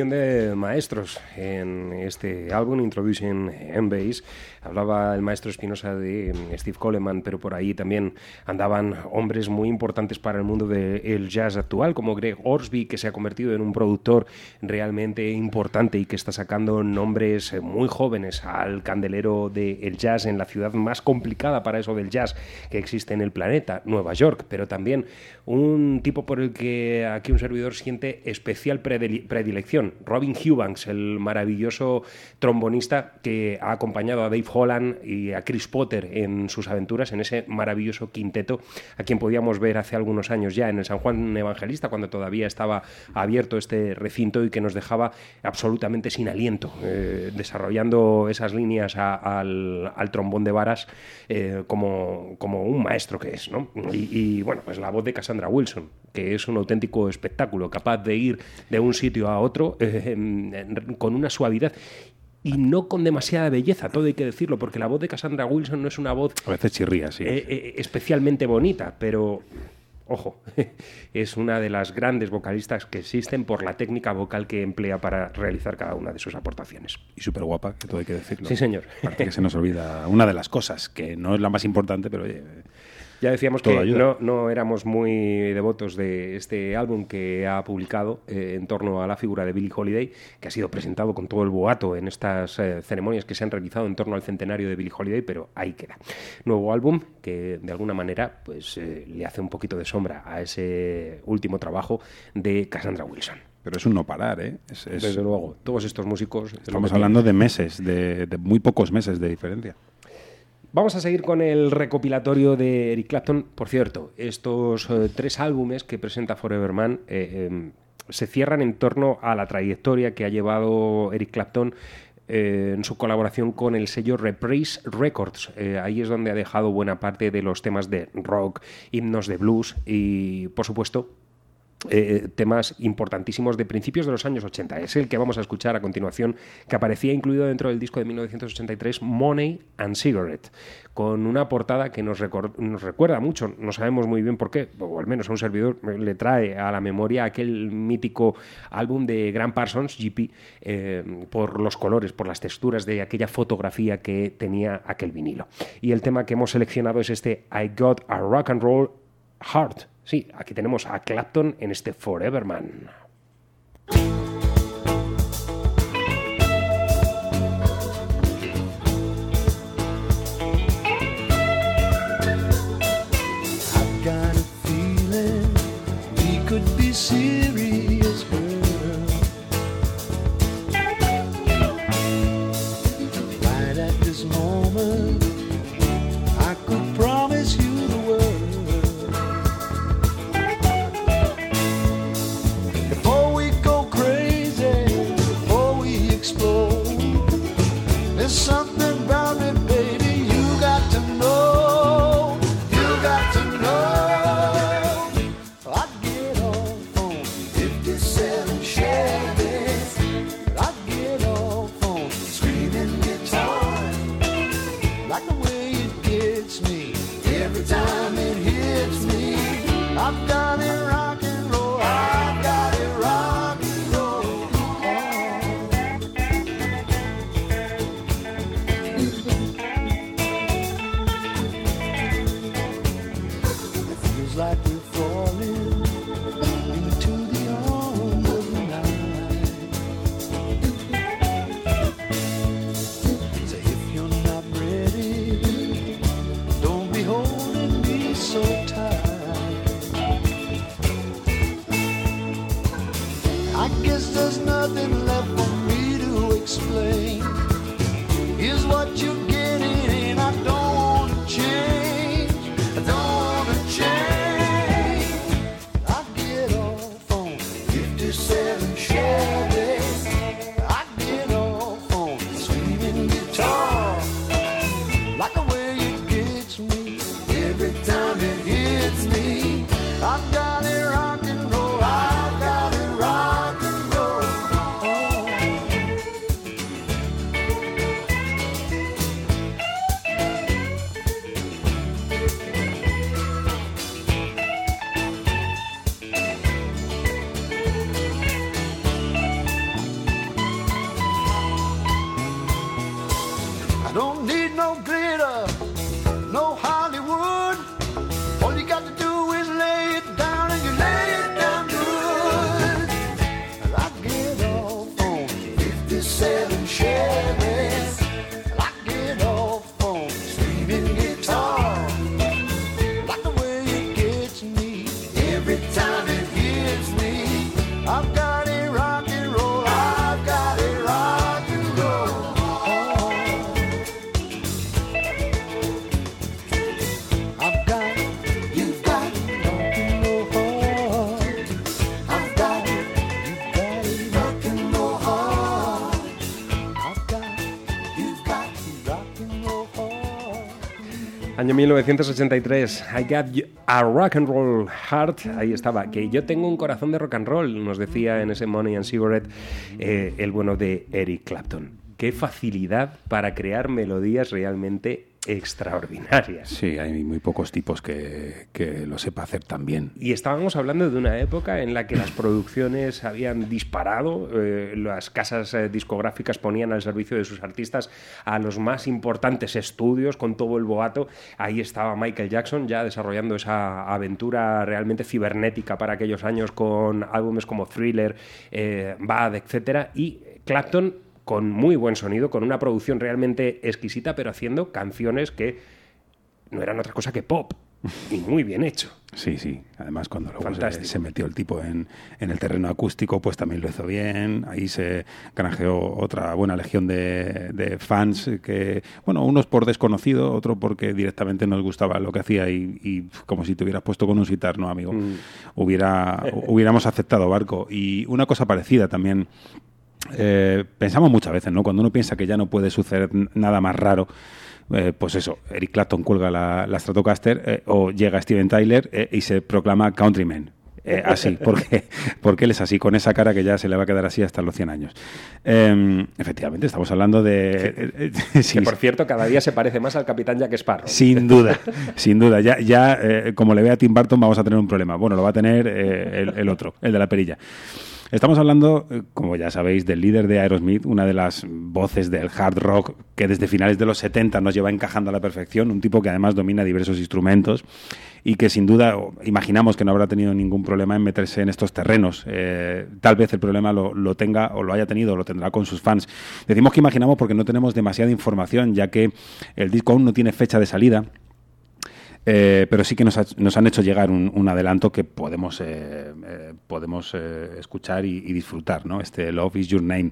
Speaker 6: De maestros en este álbum Introducing M-Bass. Hablaba el maestro Espinosa de mm, Steve Coleman, pero por ahí también andaban hombres muy importantes para el mundo del jazz actual, como Greg Orsby, que se ha convertido en un productor realmente importante y que está sacando nombres eh, muy jóvenes al candelero del jazz en la ciudad más complicada para eso del jazz que existe en el planeta, Nueva York, pero también un tipo por el que aquí un servidor siente especial predile- predilección, Robin Eubanks, el maravilloso trombonista que ha acompañado a Dave Holland y a Chris Potter en sus aventuras en ese maravilloso quinteto a quien podíamos ver hace algunos años ya en el San Juan Evangelista cuando todavía estaba abierto este recinto y que nos dejaba absolutamente sin aliento, eh, desarrollando esas líneas a- al, al trombón de varas eh, como, como un maestro que es, ¿no? Y, bueno, pues la voz de Cassandra Wilson, que es un auténtico espectáculo, capaz de ir de un sitio a otro eh, con una suavidad y no con demasiada belleza, todo hay que decirlo, porque la voz de Cassandra Wilson no es una voz
Speaker 7: A veces chirría, sí.
Speaker 6: eh, eh, especialmente bonita, pero
Speaker 13: ojo, es una de las grandes vocalistas que existen por la técnica vocal que emplea para realizar cada una de sus aportaciones.
Speaker 7: Y súper guapa, que todo hay que decirlo.
Speaker 13: Sí, señor.
Speaker 7: Aparte que se nos olvida una de las cosas, que no es la más importante, pero oye,
Speaker 13: Ya decíamos que
Speaker 7: ayuda.
Speaker 13: no, no éramos muy devotos de este álbum que ha publicado eh, en torno a la figura de Billie Holiday, que ha sido presentado con todo el boato en estas eh, ceremonias que se han realizado en torno al centenario de Billie Holiday, pero ahí queda. Nuevo álbum que de alguna manera pues, eh, le hace un poquito de sombra a ese último trabajo de Cassandra Wilson.
Speaker 7: pero es un no parar, ¿eh? Es- es-
Speaker 13: Desde luego, todos estos músicos...
Speaker 7: estamos hablando de meses, de, de muy pocos meses de diferencia.
Speaker 13: Vamos a seguir con el recopilatorio de Eric Clapton. Por cierto, estos eh, tres álbumes que presenta Forever Man eh, em, se cierran en torno a la trayectoria que ha llevado Eric Clapton eh, en su colaboración con el sello Reprise Records. Eh, ahí es donde ha dejado buena parte de los temas de rock, himnos de blues y, por supuesto, eh, temas importantísimos de principios de los años 80. Es el que vamos a escuchar a continuación, que aparecía incluido dentro del disco de 1983, Money and Cigarette, con una portada que nos, recuerda mucho, no sabemos muy bien por qué, o al menos a un servidor eh, le trae a la memoria aquel mítico álbum de Grant Parsons, GP, eh, por los colores, por las texturas de aquella fotografía que tenía aquel vinilo. Y el tema que hemos seleccionado es este I Got a Rock and Roll Heart. Sí, aquí tenemos a Clapton en este Forever Man. Año 1983, I Got a Rock and Roll Heart, ahí estaba, que yo tengo un corazón de rock and roll, nos decía en ese Money and Cigarette eh, el bueno de Eric Clapton. Qué facilidad para crear melodías realmente
Speaker 6: extraordinarias.
Speaker 7: Sí, hay muy pocos tipos que, que lo sepa hacer tan bien.
Speaker 6: Y estábamos hablando de una época en la que las producciones habían disparado, eh, las casas eh, discográficas ponían al servicio de sus artistas a los más importantes estudios con todo el boato. Ahí estaba Michael Jackson ya desarrollando esa aventura realmente cibernética para aquellos años con álbumes como Thriller, eh, Bad, etcétera, y Clapton con muy buen sonido, con una producción realmente exquisita, pero haciendo canciones que no eran otra cosa que pop. Y muy bien hecho.
Speaker 7: Sí, sí. Además, cuando luego se, se metió el tipo en, en el terreno acústico, pues también lo hizo bien. Ahí se granjeó otra buena legión de, de fans que, bueno, unos por desconocido, otro porque directamente nos gustaba lo que hacía y, y como si te hubieras puesto con un sitar, ¿no, amigo?
Speaker 6: Mm.
Speaker 7: Hubiera, hubiéramos aceptado barco. Y una cosa parecida también eh, pensamos muchas veces, ¿no? Cuando uno piensa que ya no puede suceder nada más raro, eh, pues eso, Eric Clapton cuelga la, la Stratocaster eh, o llega Steven Tyler eh, y se proclama countryman. Así, porque, porque él es así, con esa cara que ya se le va a quedar así hasta los 100 años. Eh, efectivamente, estamos hablando de... sí,
Speaker 6: Que por cierto, cada día se parece más al Capitán Jack Sparrow.
Speaker 7: sin duda, sin duda. Ya, ya como le vea a Tim Burton, vamos a tener un problema. Bueno, lo va a tener el, el otro, el de la perilla. Estamos hablando, eh, como ya sabéis, del líder de Aerosmith, una de las voces del hard rock que desde finales de los 70 nos lleva encajando a la perfección, un tipo que además domina diversos instrumentos y que sin duda imaginamos que no habrá tenido ningún problema en meterse en estos terrenos. Eh, tal vez el problema lo, lo tenga o lo haya tenido o lo tendrá con sus fans. Decimos que imaginamos porque no tenemos demasiada información, ya que el disco aún no tiene fecha de salida. Eh, pero sí que nos, ha- nos han hecho llegar un, adelanto que podemos, eh, eh, podemos eh, escuchar y, disfrutar, ¿no? Este Love is Your Name.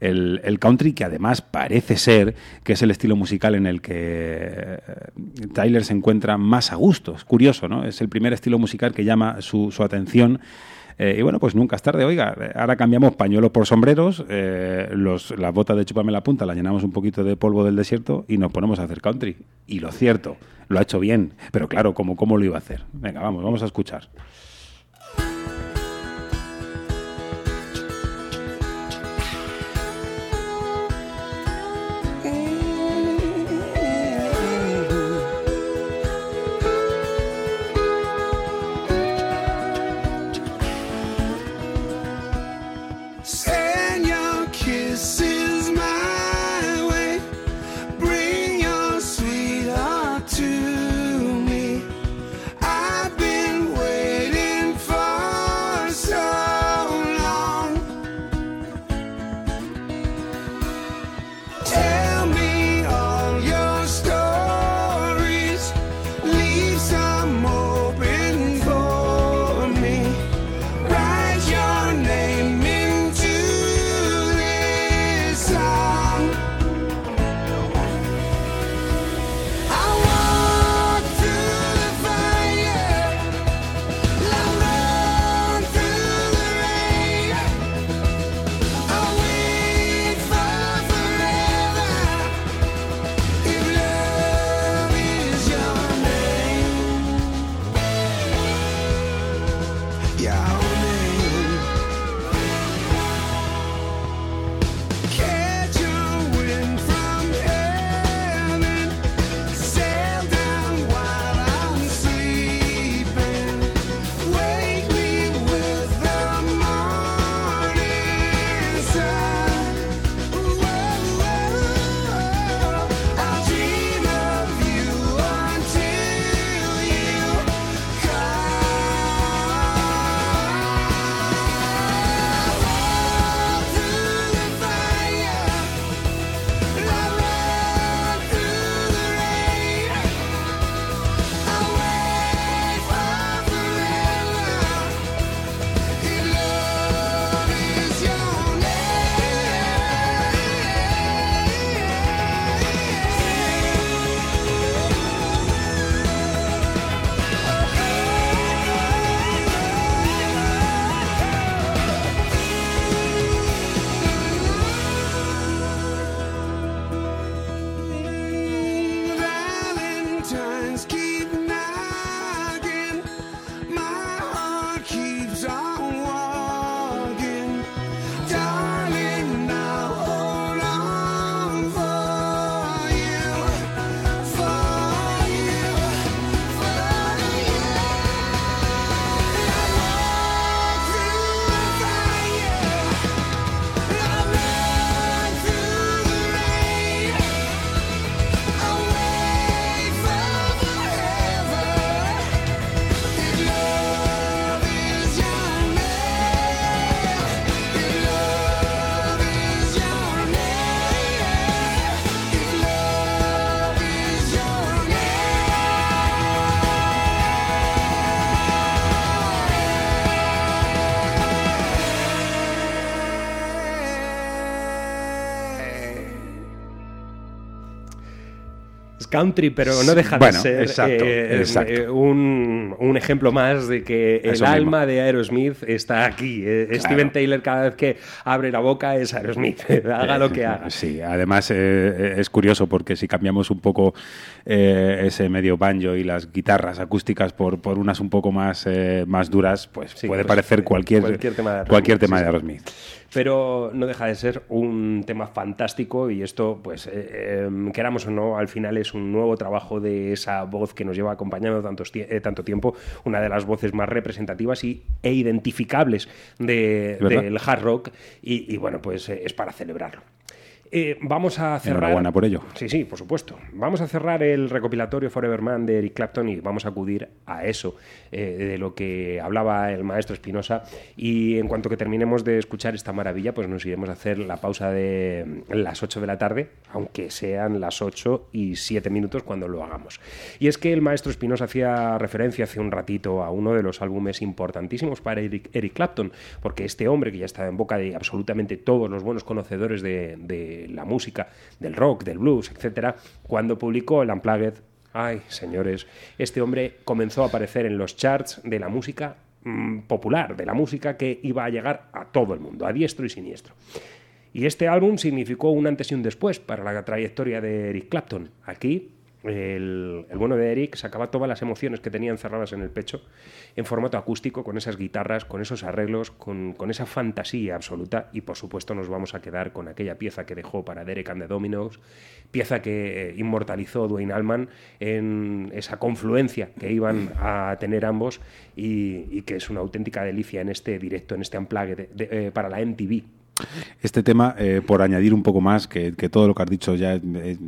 Speaker 7: El, el country que además parece ser que es el estilo musical en el que Tyler se encuentra más a gusto. Es curioso, ¿no? Es el primer estilo musical que llama su, su atención. Eh, y bueno, pues nunca es tarde. Oiga, ahora cambiamos pañuelos por sombreros, eh, los, las botas de chupame la punta, la llenamos un poquito de polvo del desierto y nos ponemos a hacer country. Y lo cierto, lo ha hecho bien. Pero claro, ¿cómo, cómo lo iba a hacer? Venga, vamos, vamos a escuchar.
Speaker 6: Country, pero no deja
Speaker 7: Bueno,
Speaker 6: de ser
Speaker 7: exacto,
Speaker 6: eh,
Speaker 7: exacto.
Speaker 6: eh, un, un ejemplo más de que el
Speaker 7: Eso
Speaker 6: alma de Aerosmith está aquí. Eh, Steven Taylor cada vez que abre la boca es Aerosmith, haga lo que haga.
Speaker 7: Sí, además es curioso porque si cambiamos un poco ese medio banjo y las guitarras acústicas por, por unas un poco más, eh, más duras, pues puede
Speaker 6: pues,
Speaker 7: parecer cualquier,
Speaker 6: cualquier tema de Aerosmith,
Speaker 7: cualquier tema
Speaker 6: sí,
Speaker 7: de
Speaker 6: sí.
Speaker 7: Aerosmith.
Speaker 6: Pero no deja de ser un tema fantástico y esto, pues, eh, eh, queramos o no, al final es un nuevo trabajo de esa voz que nos lleva acompañando tantos tie- eh, tanto tiempo, una de las voces más representativas y, e identificables del hard rock y, y, bueno, pues eh, es para celebrarlo. Eh, vamos a cerrar.
Speaker 7: Enhorabuena por ello.
Speaker 6: Sí, sí, por supuesto. Vamos a cerrar el recopilatorio Forever Man de Eric Clapton y vamos a acudir a eso, eh, de lo que hablaba el maestro Espinosa. Y en cuanto que terminemos de escuchar esta maravilla, pues nos iremos a hacer la pausa de las 8 de la tarde, aunque sean las 8 y 7 minutos cuando lo hagamos. Y es que el maestro Espinosa hacía referencia hace un ratito a uno de los álbumes importantísimos para Eric, Eric Clapton, porque este hombre que ya está en boca de absolutamente todos los buenos conocedores de, de la música, del rock, del blues, etcétera, cuando publicó el Unplugged, ay, señores, este hombre comenzó a aparecer en los charts de la música mm, popular, de la música que iba a llegar a todo el mundo, a diestro y siniestro. Y este álbum significó un antes y un después para la trayectoria de Eric Clapton. Aquí, el, bueno de Eric sacaba todas las emociones que tenía encerradas en el pecho en formato acústico, con esas guitarras, con esos arreglos, con, esa fantasía absoluta. Y por supuesto, nos vamos a quedar con aquella pieza que dejó para Derek and the Dominos, pieza que eh, inmortalizó Dwayne Allman en esa confluencia que iban a tener ambos y, que es una auténtica delicia en este directo, en este de- eh, para la MTV.
Speaker 7: Este tema, eh, por añadir un poco más, que, todo lo que has dicho ya eh,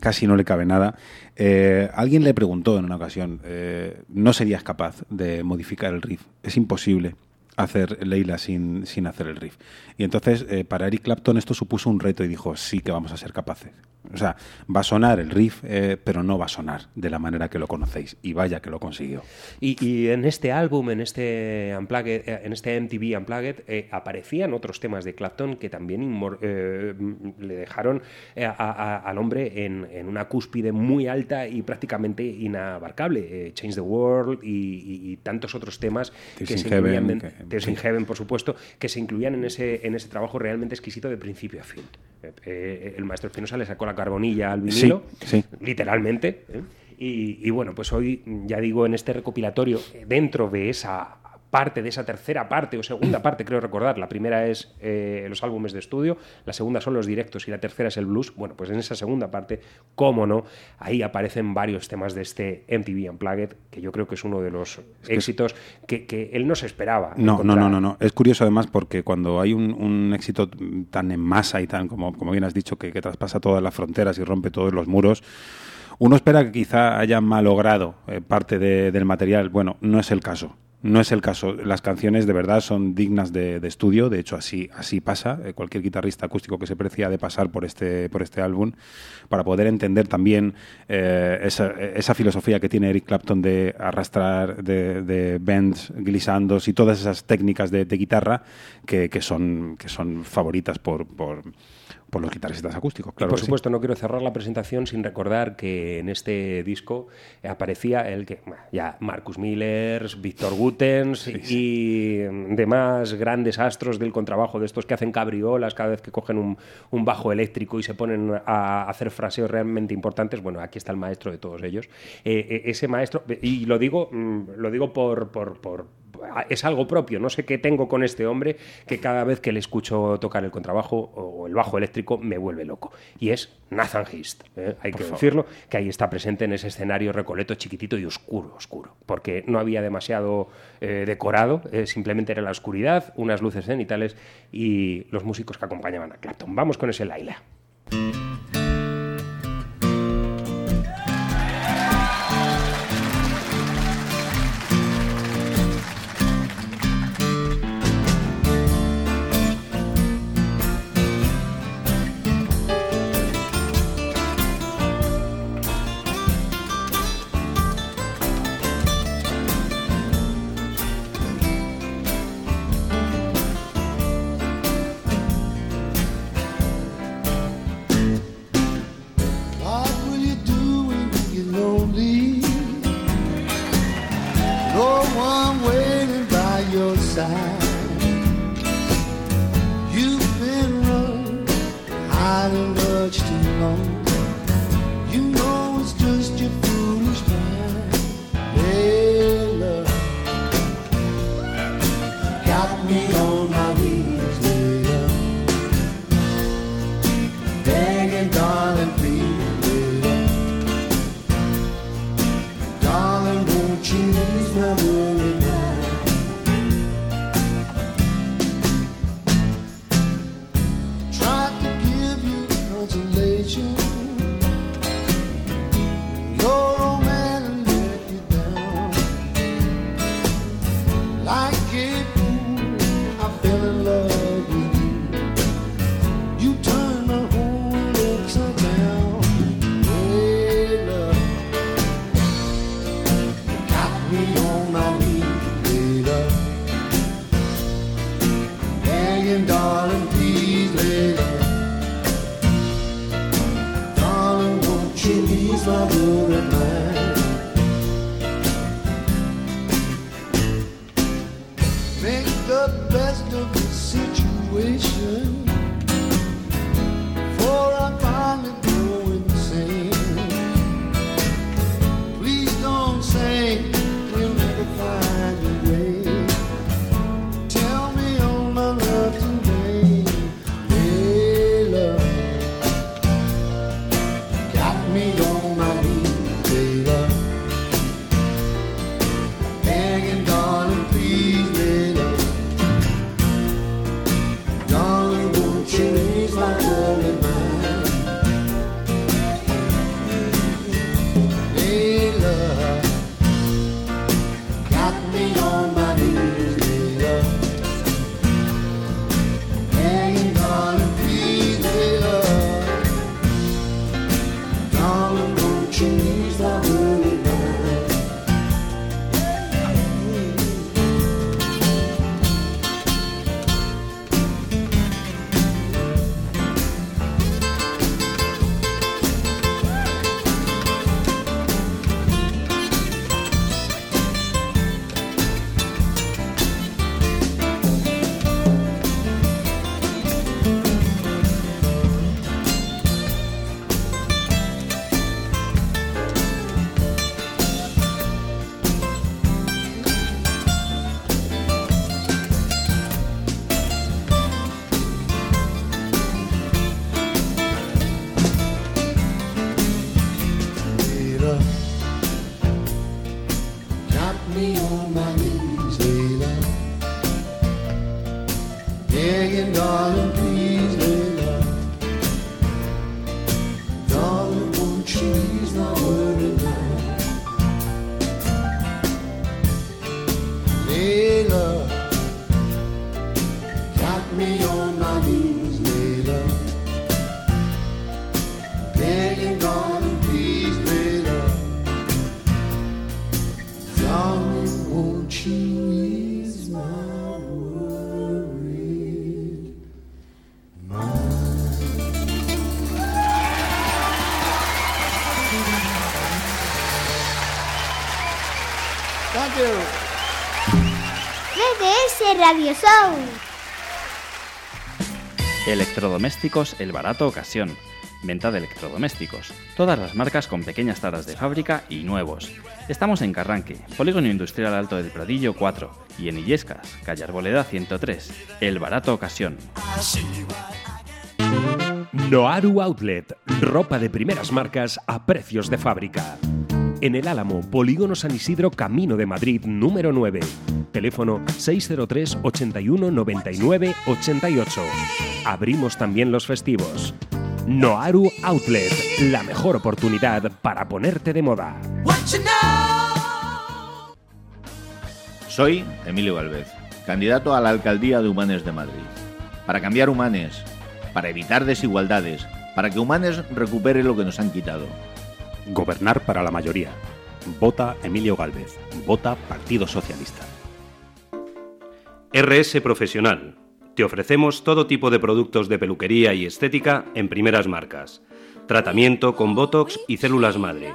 Speaker 7: casi no le cabe nada, eh, alguien le preguntó en una ocasión, eh, ¿no serías capaz de modificar el riff? Es imposible hacer Leila sin, sin hacer el riff. Y entonces, eh, para Eric Clapton esto supuso un reto y dijo, sí que vamos a ser capaces. O sea, va a sonar el riff, eh, pero no va a sonar de la manera que lo conocéis. Y vaya que lo consiguió.
Speaker 6: Y, y en este álbum, en este Unplugged, eh, en este MTV Unplugged, eh, aparecían otros temas de Clapton que también le dejaron a- a- al hombre en, en una cúspide muy alta y prácticamente inabarcable. Change the World y, y- y tantos otros temas
Speaker 7: Tears
Speaker 6: que se
Speaker 7: Heaven,
Speaker 6: Tears in Heaven, por supuesto, que se incluían en ese, en ese trabajo realmente exquisito de principio a fin. Eh, eh, el maestro Espinosa le sacó la carbonilla al vinilo,
Speaker 7: Sí, sí.
Speaker 6: literalmente. ¿eh? Y, y bueno, pues hoy, ya digo, en este recopilatorio, dentro de esa parte, de esa tercera parte o segunda parte, creo recordar, la primera es eh, los álbumes de estudio, la segunda son los directos y la tercera es el blues. Bueno, pues en esa segunda parte, cómo no, ahí aparecen varios temas de este MTV Unplugged, que yo creo que es uno de los
Speaker 7: que
Speaker 6: éxitos que, que él no se esperaba.
Speaker 7: No, no, no, no, no. Es curioso además porque cuando hay un, un éxito tan en masa y tan, como, como bien has dicho, que, que traspasa todas las fronteras y rompe todos los muros, uno espera que quizá haya malogrado eh, parte de- del material. Bueno, no es el caso. No es el caso. Las canciones de verdad son dignas de, estudio. De hecho, así, así pasa. Eh, cualquier guitarrista acústico que se precie ha de pasar por este, por este álbum para poder entender también eh, esa, esa filosofía que tiene Eric Clapton de arrastrar, de, de bends, glissandos y todas esas técnicas de, de guitarra que, que son, que son favoritas por, por, por los guitarristas acústicos.
Speaker 6: Y por
Speaker 7: sí.
Speaker 6: supuesto, no quiero cerrar la presentación sin recordar que en este disco aparecía el que ya Marcus Miller, Víctor Gutens y mm, demás grandes astros del contrabajo, de estos que hacen cabriolas cada vez que cogen un, un bajo eléctrico y se ponen a hacer fraseos realmente importantes. Bueno, aquí está el maestro de todos ellos. Eh, eh, ese maestro, y lo digo, mm, lo digo por, por, por es algo propio, no sé qué tengo con este hombre que cada vez que le escucho tocar el contrabajo o el bajo eléctrico me vuelve loco. Y es Nathan Hist, ¿eh? hay
Speaker 7: Por
Speaker 6: que
Speaker 7: favor.
Speaker 6: decirlo, que ahí está presente en ese escenario recoleto chiquitito y oscuro, oscuro, porque no había demasiado eh, decorado, eh, simplemente era la oscuridad, unas luces cenitales y los músicos que acompañaban a Clapton. Vamos con ese Laila.
Speaker 13: Much too long. You know it's just Thank you.
Speaker 5: Radio Show.
Speaker 14: Electrodomésticos El Barato Ocasión. Venta de electrodomésticos. Todas las marcas con pequeñas taras de fábrica y nuevos. Estamos en Carranque, Polígono Industrial Alto del Pradillo 4 y en Illescas, calle Arboleda 103. El Barato Ocasión.
Speaker 6: Noaru Outlet, ropa de primeras marcas a precios de fábrica. En el Álamo, Polígono San Isidro, Camino de Madrid, número 9. Teléfono 603 81 99 88. Abrimos también los festivos. Noaru Outlet, la mejor oportunidad para ponerte de moda.
Speaker 10: Soy Emilio Galvez, candidato a la alcaldía de Humanes de Madrid. Para cambiar Humanes, para evitar desigualdades, para que Humanes recupere lo que nos han quitado.
Speaker 7: Gobernar para la mayoría. Vota Emilio Galvez. Vota Partido Socialista.
Speaker 15: RS Profesional. Te ofrecemos todo tipo de productos de peluquería y estética en primeras marcas. Tratamiento con Botox y células madre.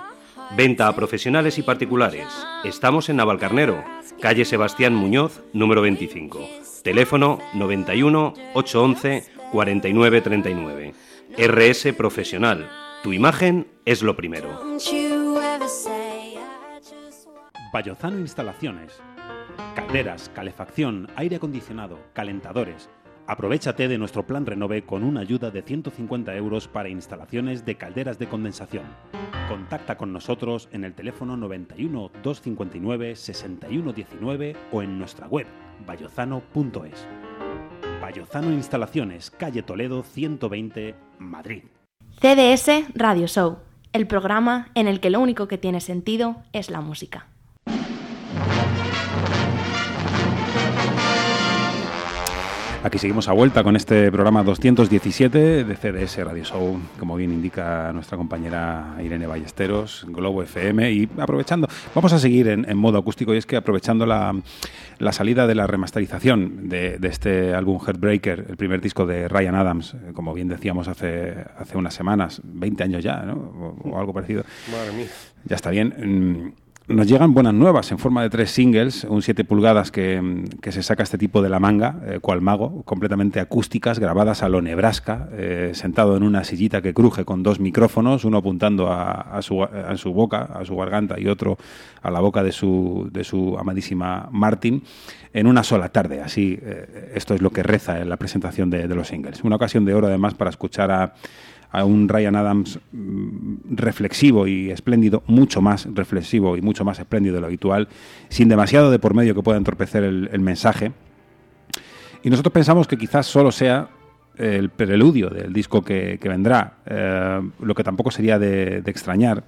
Speaker 15: Venta a profesionales y particulares. Estamos en Navalcarnero, calle Sebastián Muñoz, número 25. Teléfono 91 811 4939. RS Profesional. Tu imagen es lo primero.
Speaker 7: Vallozano Instalaciones. Calderas, calefacción, aire acondicionado, calentadores. Aprovechate de nuestro plan Renove con una ayuda de 150 euros para instalaciones de calderas de condensación. Contacta con nosotros en el teléfono 91 259 6119 o en nuestra web vallozano.es. Vallozano Instalaciones, calle Toledo 120, Madrid.
Speaker 11: CDS Radio Show, el programa en el que lo único que tiene sentido es la música.
Speaker 7: Aquí seguimos a vuelta con este programa 217 de CDS Radio Show, como bien indica nuestra compañera Irene Ballesteros, Globo FM, y aprovechando, vamos a seguir en, en modo acústico, y es que aprovechando la, la salida de la remasterización de, de, este álbum Heartbreaker, el primer disco de Ryan Adams, eh, como bien decíamos hace, hace unas semanas, 20 años ya, ¿no? o, o algo parecido.
Speaker 6: Madre mía.
Speaker 7: Ya está bien. Mm, nos llegan buenas nuevas en forma de tres singles, un 7 pulgadas que, que, se saca este tipo de la manga, eh, cual mago, completamente acústicas, grabadas a lo Nebraska, eh, sentado en una sillita que cruje con dos micrófonos, uno apuntando a, a, su, a, su, boca, a su garganta, y otro a la boca de su, de su amadísima Martin, en una sola tarde. Así, eh, esto es lo que reza en la presentación de, de los singles. Una ocasión de oro, además, para escuchar a a un Ryan Adams mm, reflexivo y espléndido, mucho más reflexivo y mucho más espléndido de lo habitual, sin demasiado de por medio que pueda entorpecer el, mensaje. Y nosotros pensamos que quizás solo sea el preludio del disco que, vendrá, eh, lo que tampoco sería de, extrañar,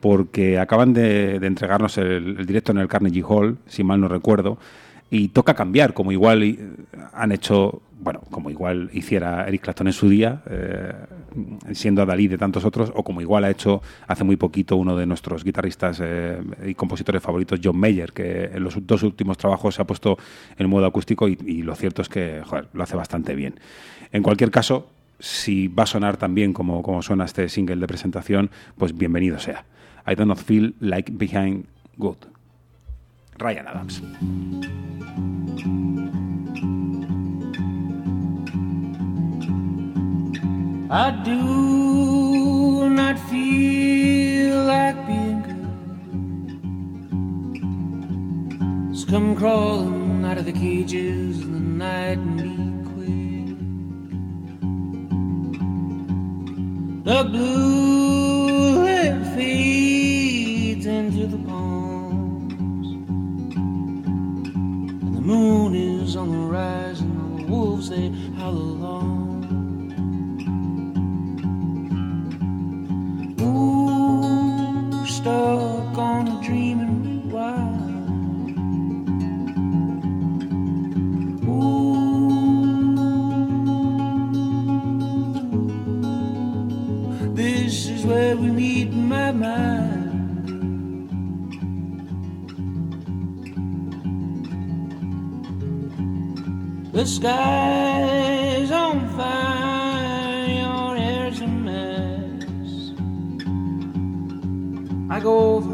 Speaker 7: porque acaban de, de entregarnos el, el, directo en el Carnegie Hall, si mal no recuerdo, y toca cambiar, como igual han hecho, bueno, como igual hiciera Eric Clapton en su día, eh, siendo Dalí de tantos otros, o como igual ha hecho hace muy poquito uno de nuestros guitarristas eh, y compositores favoritos, John Mayer, que en los dos últimos trabajos se ha puesto en modo acústico y, lo cierto es que lo hace bastante bien. En cualquier caso, si va a sonar tan bien como, como suena este single de presentación, pues bienvenido sea. I do not feel like behind good. Ryan Adams.
Speaker 16: I do not feel like being good. So come crawling out of the cages in the night and be quick. The blue fades into the palms, and the moon is on the rise, and the wolves they howl along. Stuck on a dream and rewind. Ooh, this is where we meet in my mind. The sky's on fire, go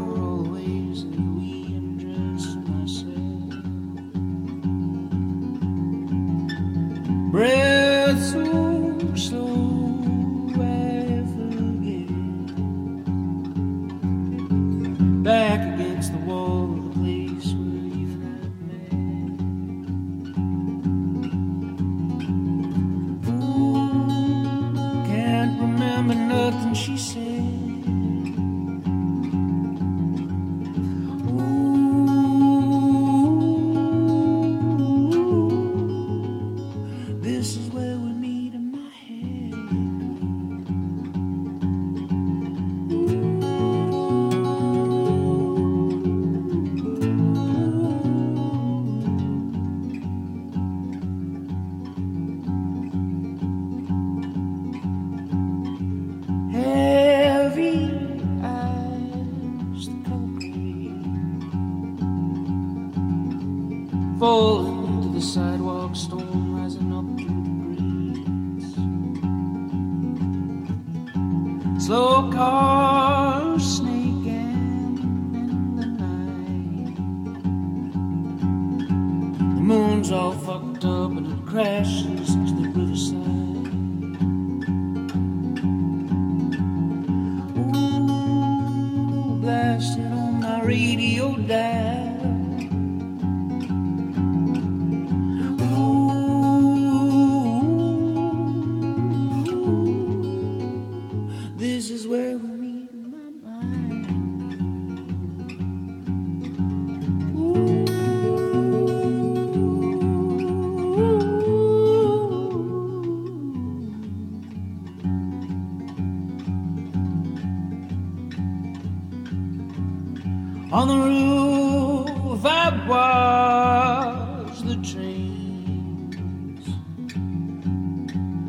Speaker 16: On the roof, I watch the trains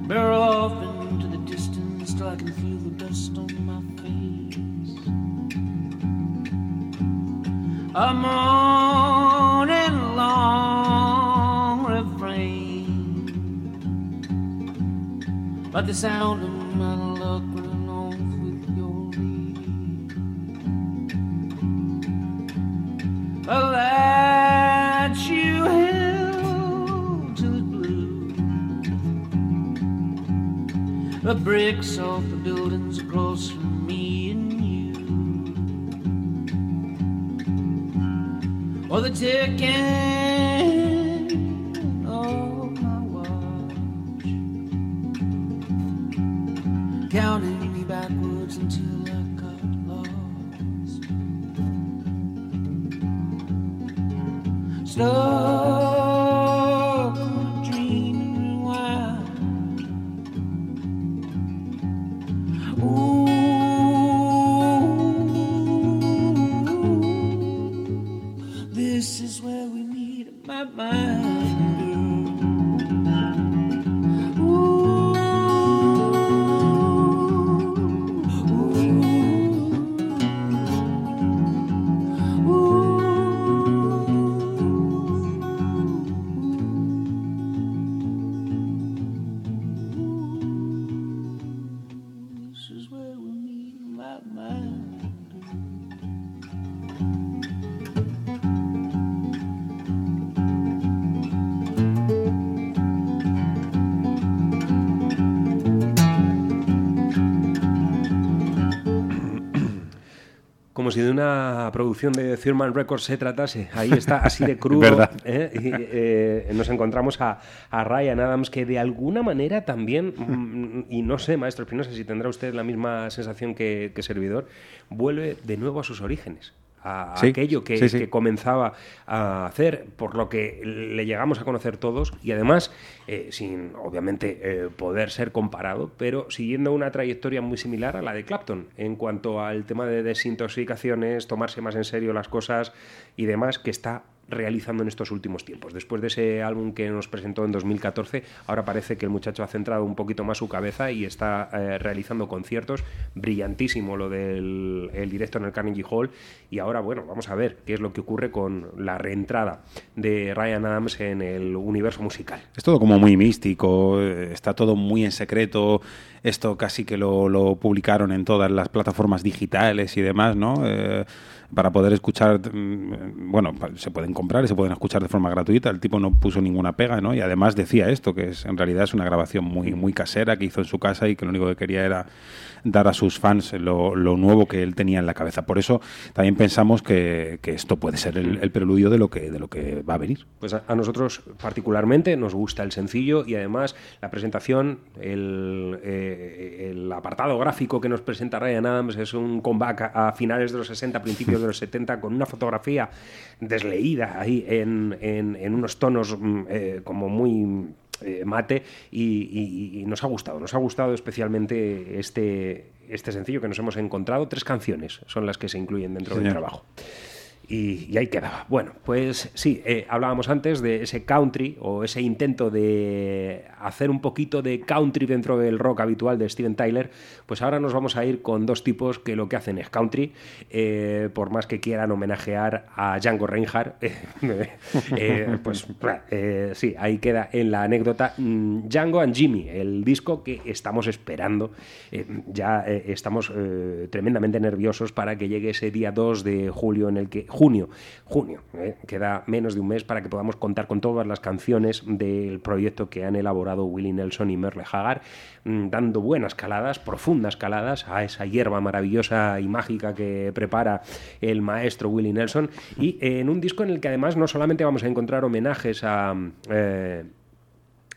Speaker 16: barrel off into the distance till I can feel the dust on my face. A morning long refrain, but the sound The bricks off the buildings across from me and you. Or the ticking of my watch. Counting me backwards until I got lost. Stuck
Speaker 6: producción de Thurman Records se tratase. Ahí está, así de crudo.
Speaker 7: Verdad.
Speaker 6: ¿eh? Y, eh, nos encontramos a, a Ryan Adams, que de alguna manera también, mm, y no sé, maestro Espinosa, si tendrá usted la misma sensación que, que servidor, vuelve de nuevo a sus orígenes. A
Speaker 7: Sí,
Speaker 6: aquello que,
Speaker 7: sí, sí.
Speaker 6: que comenzaba a hacer, por lo que le llegamos a conocer todos, y además, eh, sin obviamente eh, poder ser comparado, pero siguiendo una trayectoria muy similar a la de Clapton en cuanto al tema de desintoxicaciones, tomarse más en serio las cosas y demás, que está realizando en estos últimos tiempos. Después de ese álbum que nos presentó en 2014, ahora parece que el muchacho ha centrado un poquito más su cabeza y está eh, realizando conciertos. Brillantísimo lo del el directo en el Carnegie Hall. Y ahora, bueno, vamos a ver qué es lo que ocurre con la reentrada de Ryan Adams en el universo musical.
Speaker 7: Es todo como muy místico, eh, está todo muy en secreto. Esto casi que lo, publicaron en todas las plataformas digitales y demás, ¿no? Eh, para poder escuchar, mm, bueno, se pueden comprar y se pueden escuchar de forma gratuita. El tipo no puso ninguna pega, ¿no? Y además decía esto, que es, en realidad es una grabación muy, muy casera que hizo en su casa y que lo único que quería era dar a sus fans lo, lo nuevo que él tenía en la cabeza. Por eso también pensamos que, que esto puede ser el, el preludio de lo que, de lo que va a venir.
Speaker 6: Pues a, a nosotros particularmente nos gusta el sencillo y además la presentación, el, eh, el apartado gráfico que nos presenta Ryan Adams es un comeback a, a finales de los 60, principios de los 70, con una fotografía desleída ahí en, en- en unos tonos mm, eh, como muy eh, mate y, y- y nos ha gustado, nos ha gustado especialmente este, este sencillo que nos hemos encontrado. Tres canciones son las que se incluyen dentro del
Speaker 7: Señor.
Speaker 6: trabajo. Y, ahí quedaba. Bueno, pues sí, eh, hablábamos antes de ese country o ese intento de hacer un poquito de country dentro del rock habitual de Steven Tyler. Pues ahora nos vamos a ir con dos tipos que lo que hacen es country, eh, por más que quieran homenajear a Django Reinhardt. eh, pues sí, ahí queda en la anécdota mm, Django and Jimmy, el disco que estamos esperando. Ya estamos tremendamente nerviosos para que llegue ese día 2 de julio en el que junio. Junio, ¿eh? queda menos de un mes para que podamos contar con todas las canciones del proyecto que han elaborado Willie Nelson y Merle Haggard, mm, dando buenas caladas, profundas caladas a esa hierba maravillosa y mágica que prepara el maestro Willie Nelson. Y en un disco en el que además no solamente vamos a encontrar homenajes a. eh,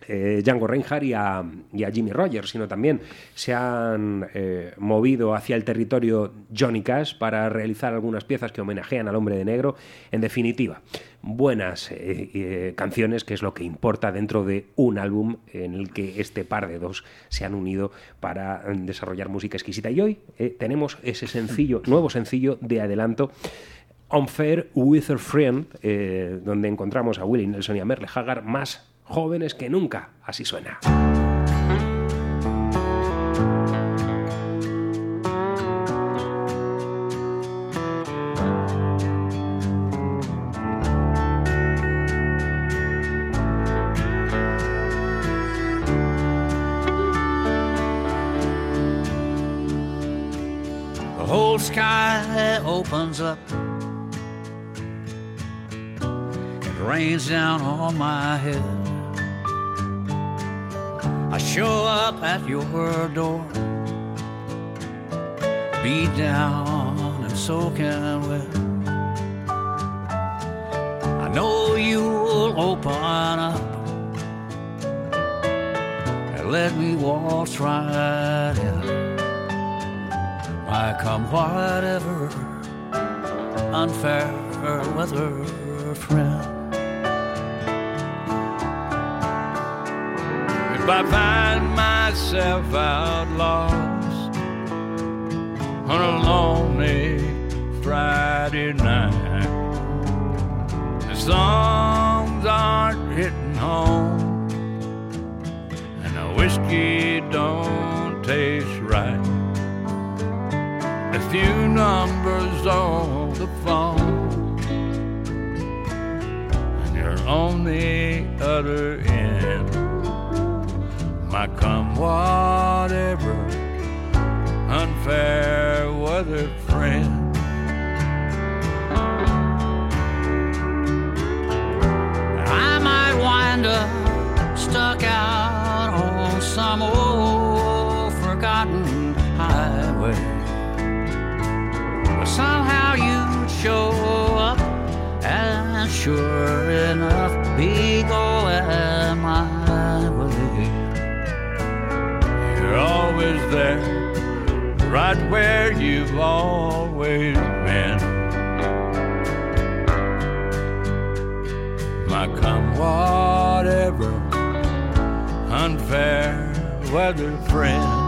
Speaker 6: eh, Django Reinhardt y a, y a Jimmy Rogers, sino también se han eh, movido hacia el territorio Johnny Cash para realizar algunas piezas que homenajean al hombre de negro. En definitiva, buenas eh, eh, canciones, que es lo que importa dentro de un álbum en el que este par de dos se han unido para desarrollar música exquisita. Y hoy tenemos ese sencillo, nuevo sencillo de adelanto. Unfair with a Friend, donde encontramos a Willie Nelson y a Merle Haggard más jóvenes que nunca. Así suena.
Speaker 16: Sky opens up. It rains down on my head. I show up at your door, beat down and soaking wet. I know you'll open up and let me waltz right in. I come whatever unfair weather friend. If I find myself out lost on a lonely Friday night, the songs aren't hitting home, and the whiskey don't taste right. A few numbers on the phone, and you're on the other end. My come whatever unfair weather friend. I might wind up stuck out on some old forgotten highway. But somehow you'd show up, and sure enough, be going my there, right where you've always been. My come whatever, unfair weather friend.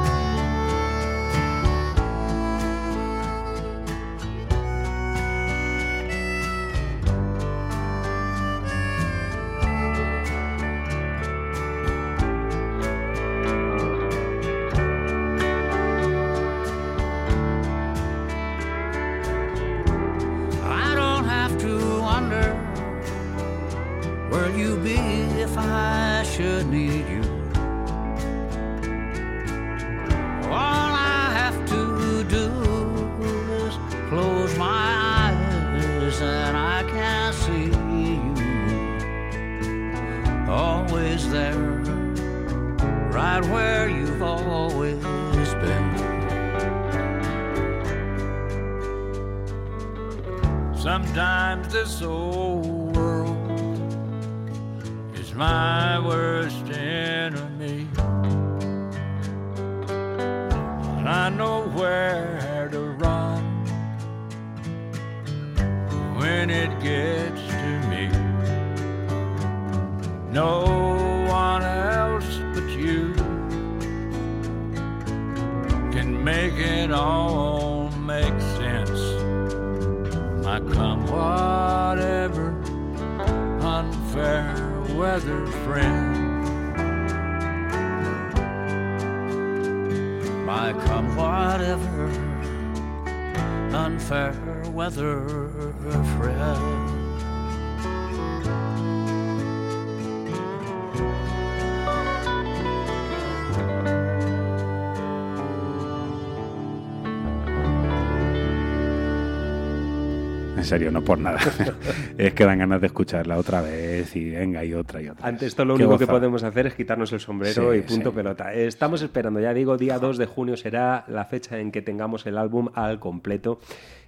Speaker 7: Serio, no por nada. es que dan ganas de escucharla otra vez y venga y otra y otra.
Speaker 6: Ante esto lo único que podemos hacer es quitarnos el sombrero
Speaker 7: Sí,
Speaker 6: y punto
Speaker 7: sí.
Speaker 6: pelota. Estamos esperando, ya digo, día 2 de junio será la fecha en que tengamos el álbum al completo.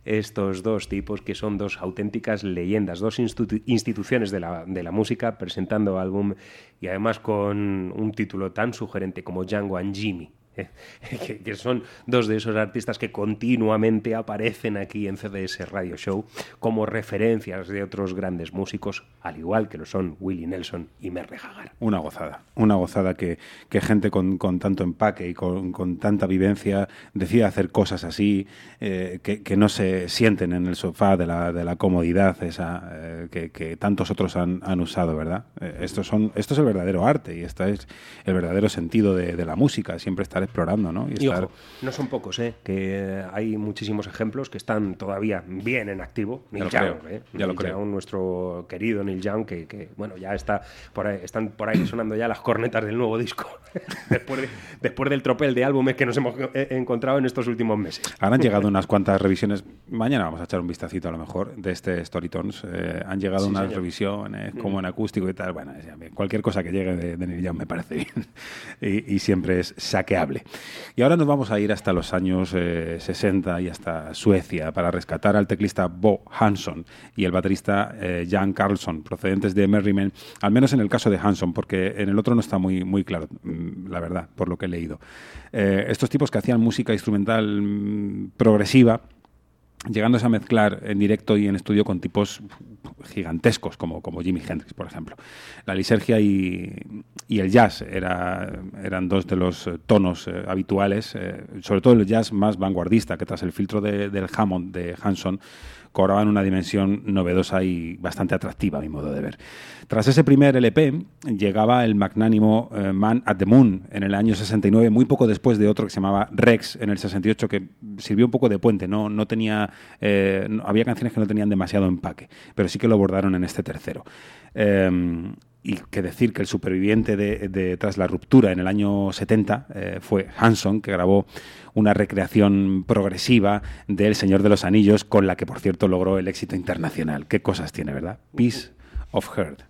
Speaker 6: Estos dos tipos que son dos auténticas leyendas, dos institu- instituciones de la, de la música presentando álbum y además con un título tan sugerente como Django and Jimmy. que, que son dos de esos artistas que continuamente aparecen aquí en CDS Radio Show como referencias de otros grandes músicos, al igual que lo son Willie Nelson y Merle Haggard.
Speaker 7: Una gozada, una gozada que, que gente con, con tanto empaque y con, con tanta vivencia decida hacer cosas así, eh, que, que no se sienten en el sofá de la, de la comodidad esa eh, que, que tantos otros han, han usado, ¿verdad? Eh, esto, son, esto es el verdadero arte y este es el verdadero sentido de, de la música, siempre estar explorando, ¿no?
Speaker 6: Y
Speaker 7: estar-
Speaker 6: ojo, no son pocos, ¿eh? que hay muchísimos ejemplos que están todavía bien en activo.
Speaker 7: Ya
Speaker 6: Neil
Speaker 7: lo
Speaker 6: Young,
Speaker 7: creo,
Speaker 6: ¿eh?
Speaker 7: ya lo creo.
Speaker 6: Young, nuestro querido Neil Young, que, que, bueno, ya está por ahí, están por ahí sonando ya las cornetas del nuevo disco, después, de- después del tropel de álbumes que nos hemos eh, encontrado en estos últimos meses.
Speaker 7: Ahora han llegado unas cuantas revisiones. Mañana vamos a echar un vistacito a lo mejor de este Storytones. Eh, han llegado
Speaker 6: Sí,
Speaker 7: unas
Speaker 6: señor.
Speaker 7: revisiones
Speaker 6: Mm.
Speaker 7: como en acústico y tal. Bueno, ya, cualquier cosa que llegue de, de Neil Young me parece bien y, y siempre es saqueable. Y ahora nos vamos a ir hasta los años eh, 60 y hasta Suecia para rescatar al teclista Bo Hansson y el baterista eh, Jan Carlson, procedentes de Merriman, al menos en el caso de Hansson, porque en el otro no está muy, muy claro, mm, la verdad, por lo que he leído. Eh, estos tipos que hacían música instrumental mm, progresiva, llegándose a mezclar en directo y en estudio con tipos gigantescos como, como Jimi Hendrix, por ejemplo. La lisergia y, el jazz era, eran dos de los eh, tonos eh, habituales, eh, sobre todo el jazz más vanguardista, que tras el filtro de- del Hammond de Hanson cobraban una dimensión novedosa y bastante atractiva, a mi modo de ver. Tras ese primer LP, llegaba el magnánimo eh, Man at the Moon en el año 69, muy poco después de otro que se llamaba Rex en el 68, que sirvió un poco de puente. No, no tenía, eh, había canciones que no tenían demasiado empaque, pero sí que lo abordaron en este tercero. Eh, y que decir que el superviviente de, tras la ruptura en el año 70 eh, fue Hanson, que grabó una recreación progresiva de El Señor de los Anillos, con la que, por cierto, logró el éxito internacional. Qué cosas tiene, ¿verdad? Piece of Heart.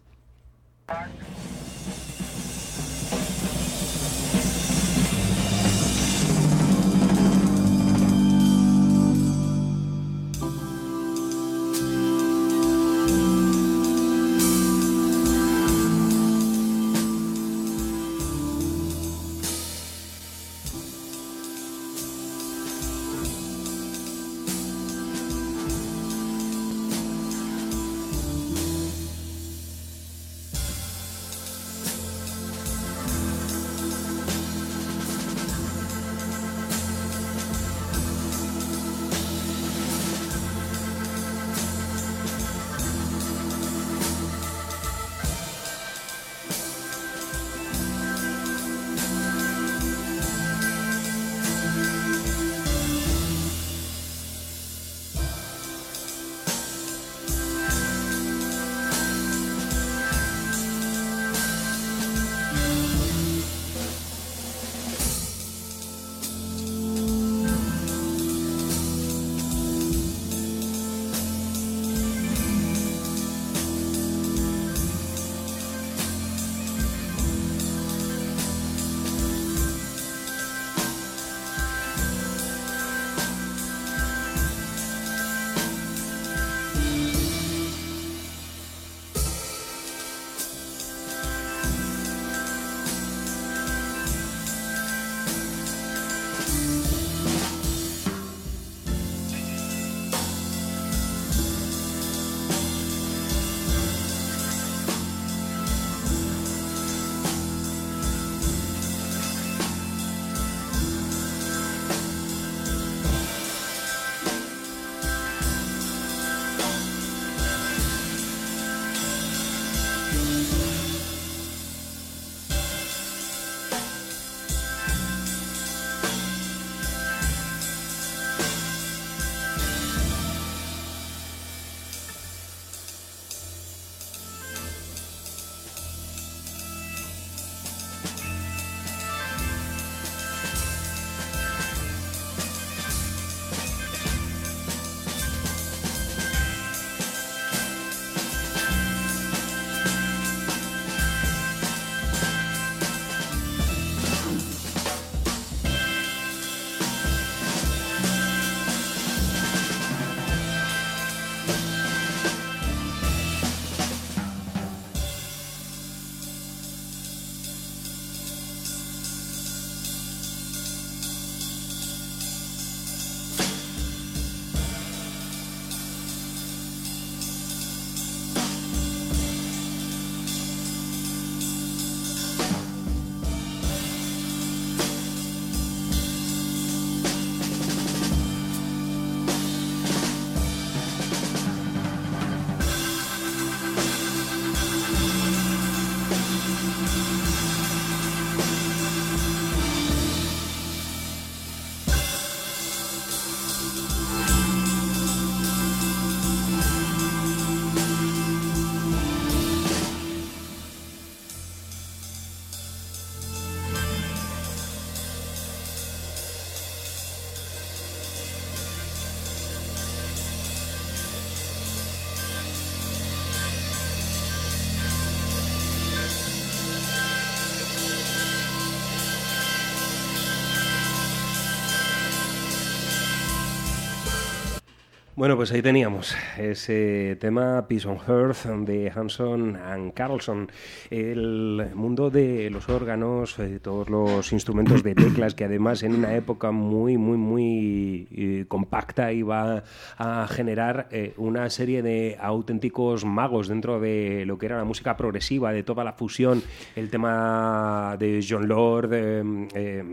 Speaker 6: Bueno, pues ahí teníamos ese tema Peace on Earth de Hanson and Carlson. El mundo de los órganos, eh, todos los instrumentos de teclas que además en una época muy, muy, muy eh, compacta iba a generar eh, una serie de auténticos magos dentro de lo que era la música progresiva, de toda la fusión, el tema de John Lord, eh, eh,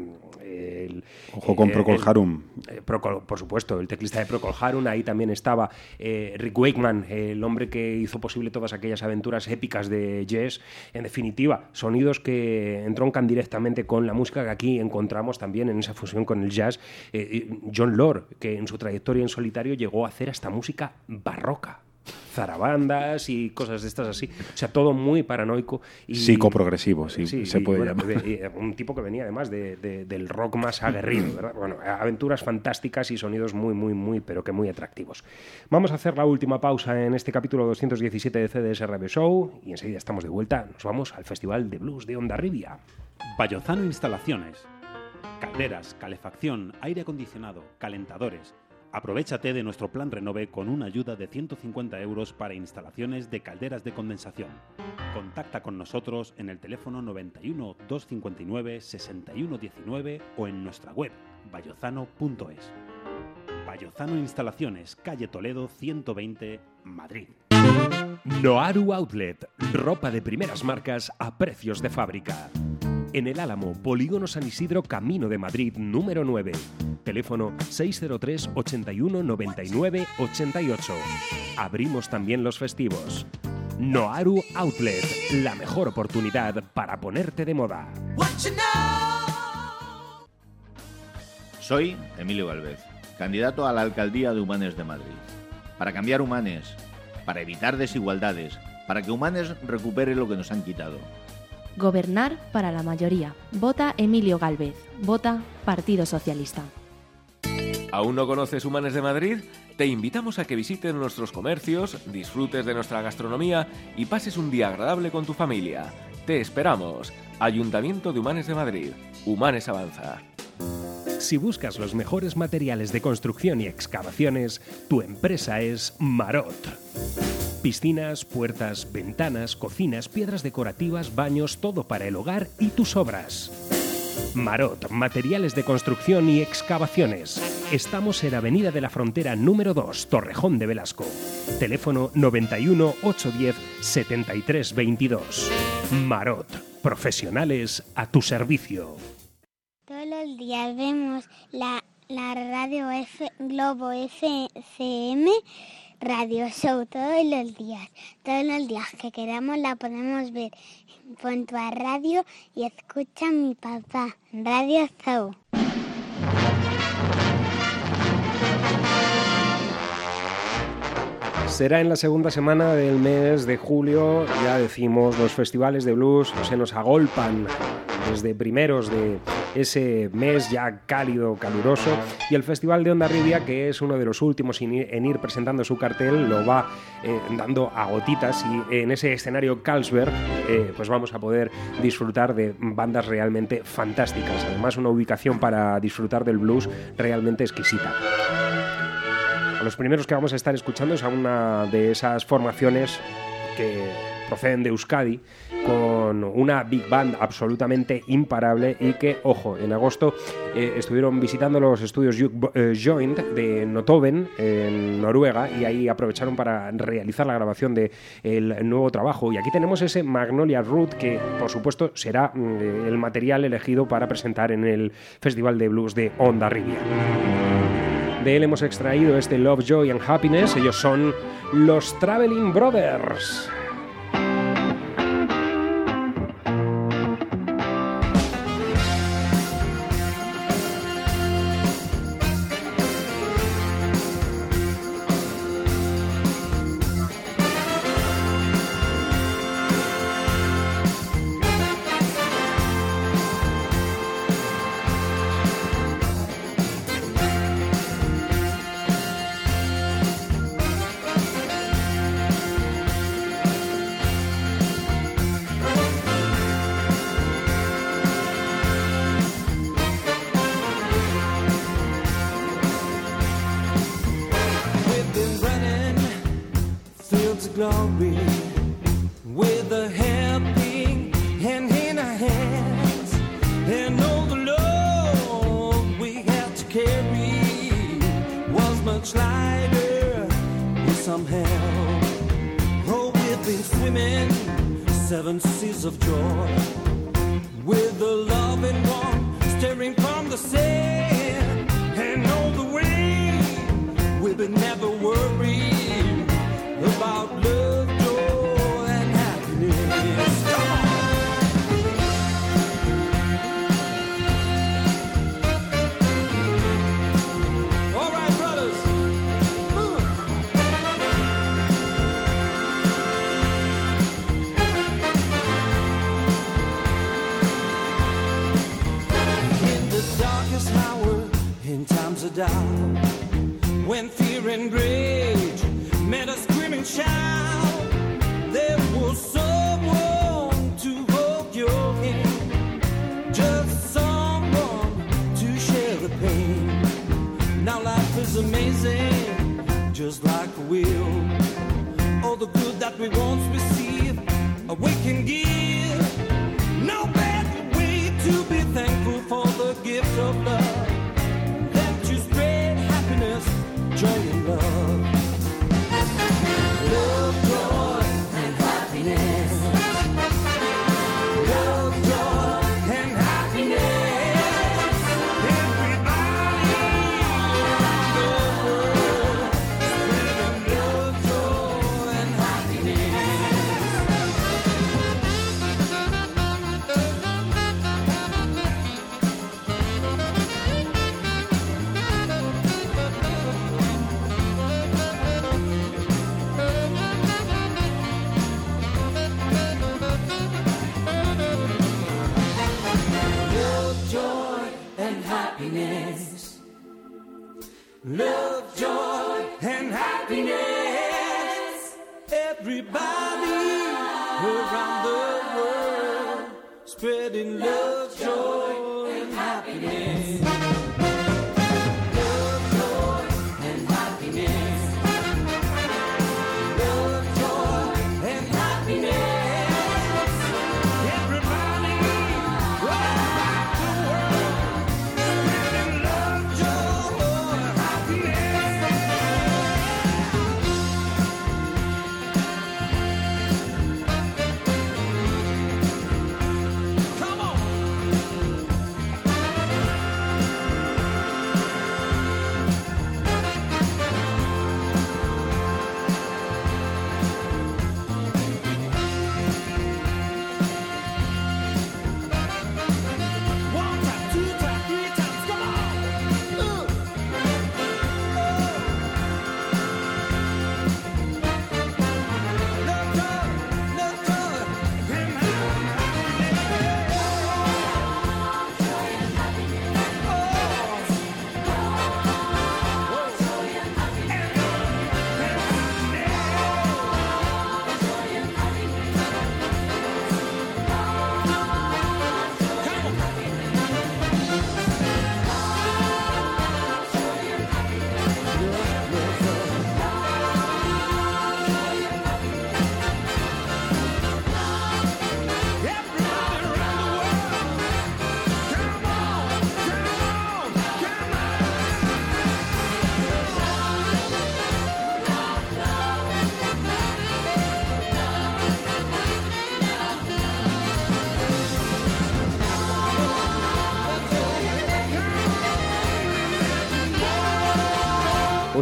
Speaker 6: el,
Speaker 7: Ojo con
Speaker 6: eh,
Speaker 7: Procol Harum.
Speaker 6: eh, Procol- por supuesto, el teclista de Procol Harum, ahí también estaba eh, Rick Wakeman, el hombre que hizo posible todas aquellas aventuras épicas de Jazz. En definitiva, sonidos que entroncan directamente con la música que aquí encontramos también en esa fusión con el jazz. John Lord, que en su trayectoria en solitario llegó a hacer hasta música barroca. Zarabandas y cosas de estas así. O sea, todo muy paranoico. Y,
Speaker 7: Psicoprogresivo, sí, se
Speaker 6: y,
Speaker 7: puede
Speaker 6: bueno,
Speaker 7: llamar.
Speaker 6: de- un tipo que venía además de- de- del rock más aguerrido, ¿verdad? Bueno, aventuras fantásticas y sonidos muy, muy, muy, pero que muy atractivos. Vamos a hacer la última pausa en este capítulo 217 de CDS Radio Show y enseguida estamos de vuelta. Nos vamos al Festival de Blues de Onda Rivia.
Speaker 8: Bayozano Instalaciones. Calderas, calefacción, aire acondicionado, calentadores. Aprovechate de nuestro plan Renove con una ayuda de 150 euros para instalaciones de calderas de condensación. Contacta con nosotros en el teléfono 91 259 6119 o en nuestra web bayozano.es. Bayozano Instalaciones, calle Toledo 120, Madrid.
Speaker 1: Noaru Outlet, ropa de primeras marcas a precios de fábrica. En el Álamo, Polígono San Isidro, Camino de Madrid, número 9. Teléfono 603 81 99 88. Abrimos también los festivos. Noaru Outlet, la mejor oportunidad para ponerte de moda.
Speaker 10: Soy Emilio Galvez, candidato a la alcaldía de Humanes de Madrid. Para cambiar Humanes, para evitar desigualdades, para que Humanes recupere lo que nos han quitado.
Speaker 11: Gobernar para la mayoría. Vota Emilio Galvez. Vota Partido Socialista.
Speaker 17: ¿Aún no conoces Humanes de Madrid? Te invitamos a que visites nuestros comercios, disfrutes de nuestra gastronomía y pases un día agradable con tu familia. Te esperamos. Ayuntamiento de Humanes de Madrid. Humanes Avanza.
Speaker 1: Si buscas los mejores materiales de construcción y excavaciones, tu empresa es Marot. Piscinas, puertas, ventanas, cocinas, piedras decorativas, baños, todo para el hogar y tus obras. Marot, materiales de construcción y excavaciones. Estamos en Avenida de la Frontera número 2, Torrejón de Velasco. Teléfono 91 810 73 22. Marot, profesionales a tu servicio.
Speaker 5: Vemos la, la radio F, Globo FM Radio Show, todos los días. Todos los días que queramos la podemos ver. Pon tu a radio y escucha mi papá. Radio Show.
Speaker 6: Será en la segunda semana del mes de julio, ya decimos, los festivales de blues se nos agolpan desde primeros de ese mes ya cálido, caluroso, y el Festival de Onda Rivia, que es uno de los últimos en ir, en ir presentando su cartel, lo va eh, dando a gotitas y en ese escenario Carlsberg eh, pues vamos a poder disfrutar de bandas realmente fantásticas, además una ubicación para disfrutar del blues realmente exquisita. Los primeros que vamos a estar escuchando es a una de esas formaciones que proceden de Euskadi con una big band absolutamente imparable y que, ojo, en agosto eh, estuvieron visitando los estudios eh, Joint de Notoven en Noruega y ahí aprovecharon para realizar la grabación de el nuevo trabajo y aquí tenemos ese Magnolia Root que por supuesto será mm, el material elegido para presentar en el Festival de Blues de Onda Rivia. De él hemos extraído este Love, Joy and Happiness. Ellos son los Traveling Brothers.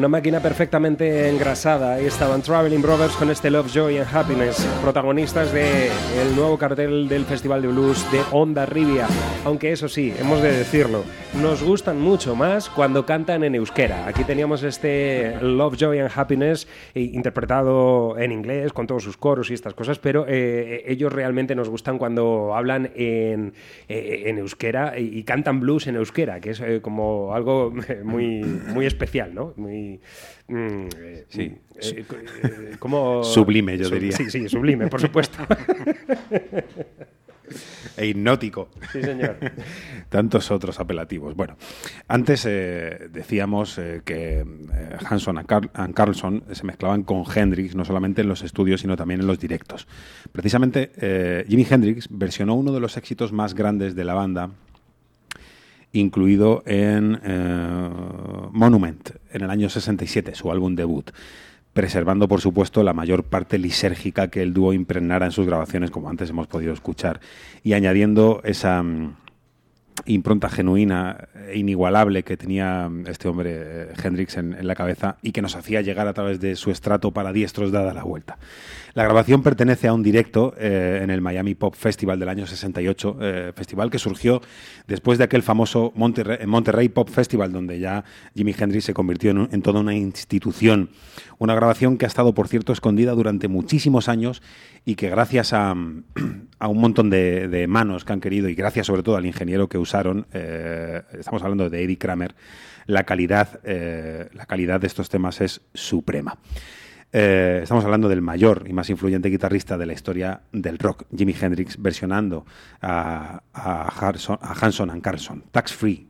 Speaker 6: Una máquina perfectamente engrasada. Ahí estaban Traveling Brothers con este Love, Joy and Happiness, protagonistas del el nuevo cartel del Festival de Blues de Onda Rivia. Aunque eso sí, hemos de decirlo, nos gustan mucho más cuando cantan en euskera. Aquí teníamos este Love, Joy and Happiness eh, interpretado en inglés con todos sus coros y estas cosas, pero eh, ellos realmente nos gustan cuando hablan en, eh, en euskera y, y cantan blues en euskera, que es eh, como algo muy, muy especial, ¿no? Muy, mm,
Speaker 7: Sí.
Speaker 6: eh, eh, como-
Speaker 7: Sublime, yo
Speaker 6: Sub-
Speaker 7: diría.
Speaker 6: Sí, sí, sublime, por supuesto.
Speaker 7: e hipnótico.
Speaker 6: Sí, señor.
Speaker 7: Tantos otros apelativos. Bueno, antes eh, decíamos eh, que eh, Hanson and, and Carlson se mezclaban con Hendrix, no solamente en los estudios, sino también en los directos. Precisamente, Jimi Hendrix versionó uno de los éxitos más grandes de la banda incluido en eh, Monument, en el año 67, su álbum debut, preservando, por supuesto, la mayor parte lisérgica que el dúo impregnara en sus grabaciones, como antes hemos podido escuchar, y añadiendo esa mm, impronta genuina e inigualable que tenía este hombre eh, Hendrix en, en la cabeza y que nos hacía llegar a través de su estrato para diestros dada la vuelta. La grabación pertenece a un directo eh, en el Miami Pop Festival del año 68, eh, festival que surgió después de aquel famoso Monterrey, Pop Festival, donde ya Jimi Hendrix se convirtió en, toda una institución. Una grabación que ha estado, por cierto, escondida durante muchísimos años y que gracias a, un montón de, manos que han querido y gracias sobre todo al ingeniero que usaron, eh, estamos hablando de Eddie Kramer, la calidad, la calidad de estos temas es suprema. Eh, estamos hablando del mayor y más influyente guitarrista de la historia del rock, Jimi Hendrix, versionando a, a, a Hanson and Carlson, Tax Free.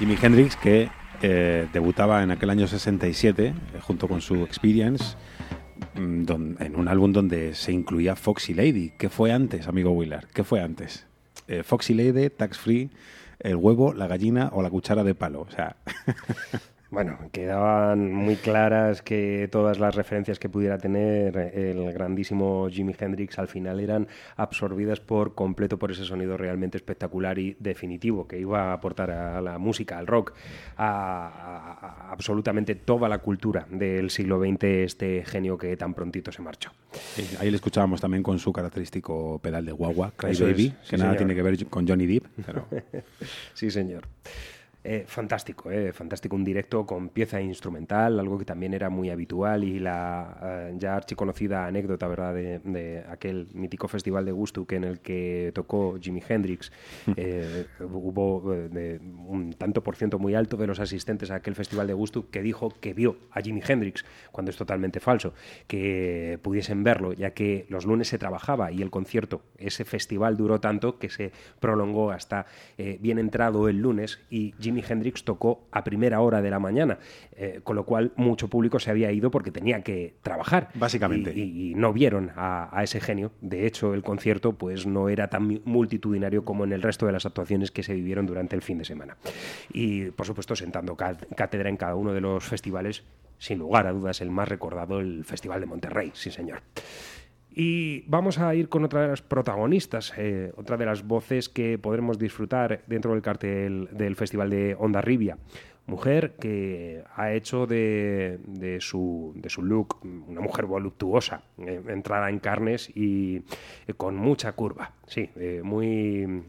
Speaker 7: Jimi Hendrix, que eh, debutaba en aquel año 67 eh, junto con su Experience mm, en un álbum donde se incluía Foxy Lady. ¿Qué fue antes, amigo Willard? ¿Qué fue antes? Eh, Foxy Lady, Tax Free, el huevo, la gallina o la cuchara de palo. O sea,
Speaker 6: Bueno, quedaban muy claras que todas las referencias que pudiera tener el grandísimo Jimi Hendrix al final eran absorbidas por completo por ese sonido realmente espectacular y definitivo que iba a aportar a la música, al rock, a, absolutamente toda la cultura del siglo XX, este genio que tan prontito se marchó.
Speaker 7: ahí le escuchábamos también con su característico pedal de guagua, Cry
Speaker 6: Eso es,
Speaker 7: Baby,
Speaker 6: sí,
Speaker 7: que nada tiene que ver con Johnny Depp. Pero...
Speaker 6: sí, señor. Eh, fantástico, eh, fantástico. Un directo con pieza instrumental, algo que también era muy habitual y la eh, ya archiconocida anécdota, ¿verdad?, de, de aquel mítico festival de Woodstock en el que tocó Jimi Hendrix. Eh, hubo de un tanto por ciento muy alto de los asistentes a aquel festival de Woodstock que dijo que vio a Jimi Hendrix, cuando es totalmente falso, que pudiesen verlo, ya que los lunes se trabajaba y el concierto, ese festival duró tanto que se prolongó hasta bien entrado el lunes y Jimi Jimi Hendrix tocó a primera hora de la mañana, eh, con lo cual mucho público se había ido porque tenía que trabajar.
Speaker 7: Básicamente.
Speaker 6: Y, no vieron a, a ese genio. De hecho, el concierto pues no era tan multitudinario como en el resto de las actuaciones que se vivieron durante el fin de semana. Y, por supuesto, sentando cá- cátedra en cada uno de los festivales, sin lugar a dudas, el más recordado, el Festival de Monterrey, sí señor. Y vamos a ir con otra de las protagonistas, eh, otra de las voces que podremos disfrutar dentro del cartel del Festival de Onda Ribia. Mujer que ha hecho de, su, de su look una mujer voluptuosa, eh, entrada en carnes y eh, con mucha curva. Sí, eh, muy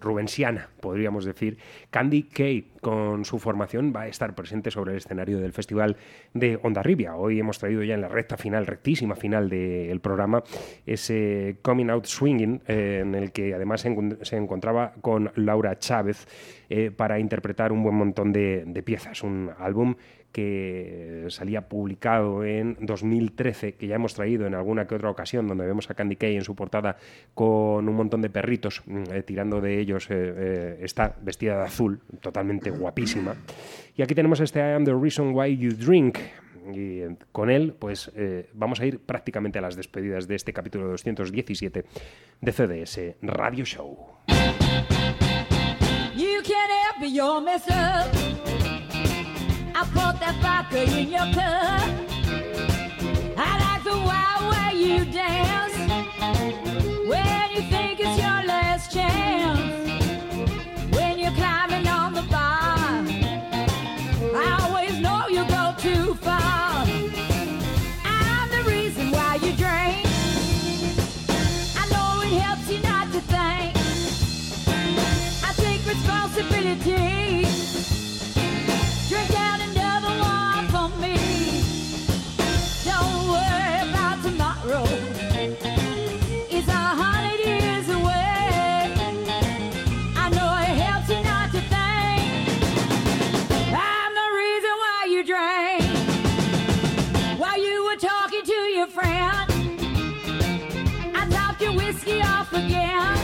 Speaker 6: rubensiana, podríamos decir. Candy Kay, con su formación, va a estar presente sobre el escenario del Festival de Onda Ribia. Hoy hemos traído ya en la recta final, rectísima final del programa, ese Coming Out Swinging, en el que además se encontraba con Laura Chávez eh, para interpretar un buen montón de, piezas. Un álbum que salía publicado en 2013, que ya hemos traído en alguna que otra ocasión, donde vemos a Candy Kay en su portada con un montón de perritos, mm, eh, tirando de ellos, eh, eh, está vestida de azul, totalmente guapísima. Y aquí tenemos este I am the reason why you drink. Y con él, pues vamos a ir prácticamente a las despedidas de este capítulo 217 de CDS Radio Show.
Speaker 18: You can't help it, you're messed up. I put that vodka in your cup. I like the wild way you dance again.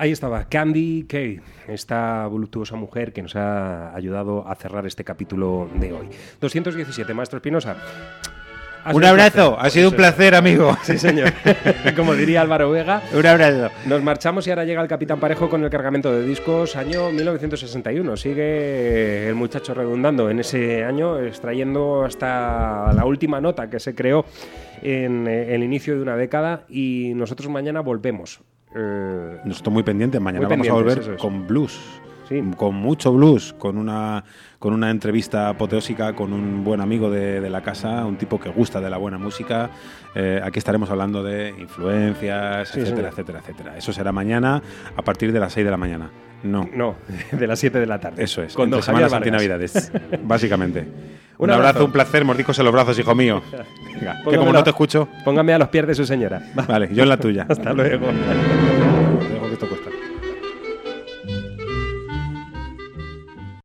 Speaker 6: Ahí estaba Candy Kay, esta voluptuosa mujer que nos ha ayudado a cerrar este capítulo de hoy. 217, Maestro Espinosa.
Speaker 7: Un abrazo, ha sido un placer, amigo.
Speaker 6: Sí, señor. Como diría Álvaro Vega.
Speaker 7: Un abrazo.
Speaker 6: Nos marchamos y ahora llega el Capitán Parejo con el cargamento de discos, año 1961. Sigue el muchacho redundando en ese año, extrayendo hasta la última nota que se creó en eh, el inicio de una década y nosotros mañana volvemos. Eh,
Speaker 7: No estoy muy pendiente. Mañana
Speaker 6: Muy
Speaker 7: vamos a
Speaker 6: pendientes,
Speaker 7: volver
Speaker 6: es.
Speaker 7: con blues. Con mucho blues, con una, con una entrevista apoteósica con un buen amigo de, de la casa, un tipo que gusta de la buena música. Eh, aquí estaremos hablando de influencias,
Speaker 6: Sí,
Speaker 7: etcétera, etcétera, etcétera. Eso será mañana a partir de las 6 de la mañana. No.
Speaker 6: No, de las 7 de la tarde.
Speaker 7: Eso es.
Speaker 6: Con
Speaker 7: entre
Speaker 6: Javier
Speaker 7: Santa y
Speaker 6: Vargas.
Speaker 7: Navidades. básicamente. Un, abrazo,
Speaker 6: abrazo.
Speaker 7: un placer, mordicos en los brazos, hijo mío. Venga, que como no te escucho.
Speaker 6: Póngame a los pies de su señora.
Speaker 7: Vale, yo en la tuya.
Speaker 6: Hasta luego.
Speaker 7: Dejo que esto cuesta.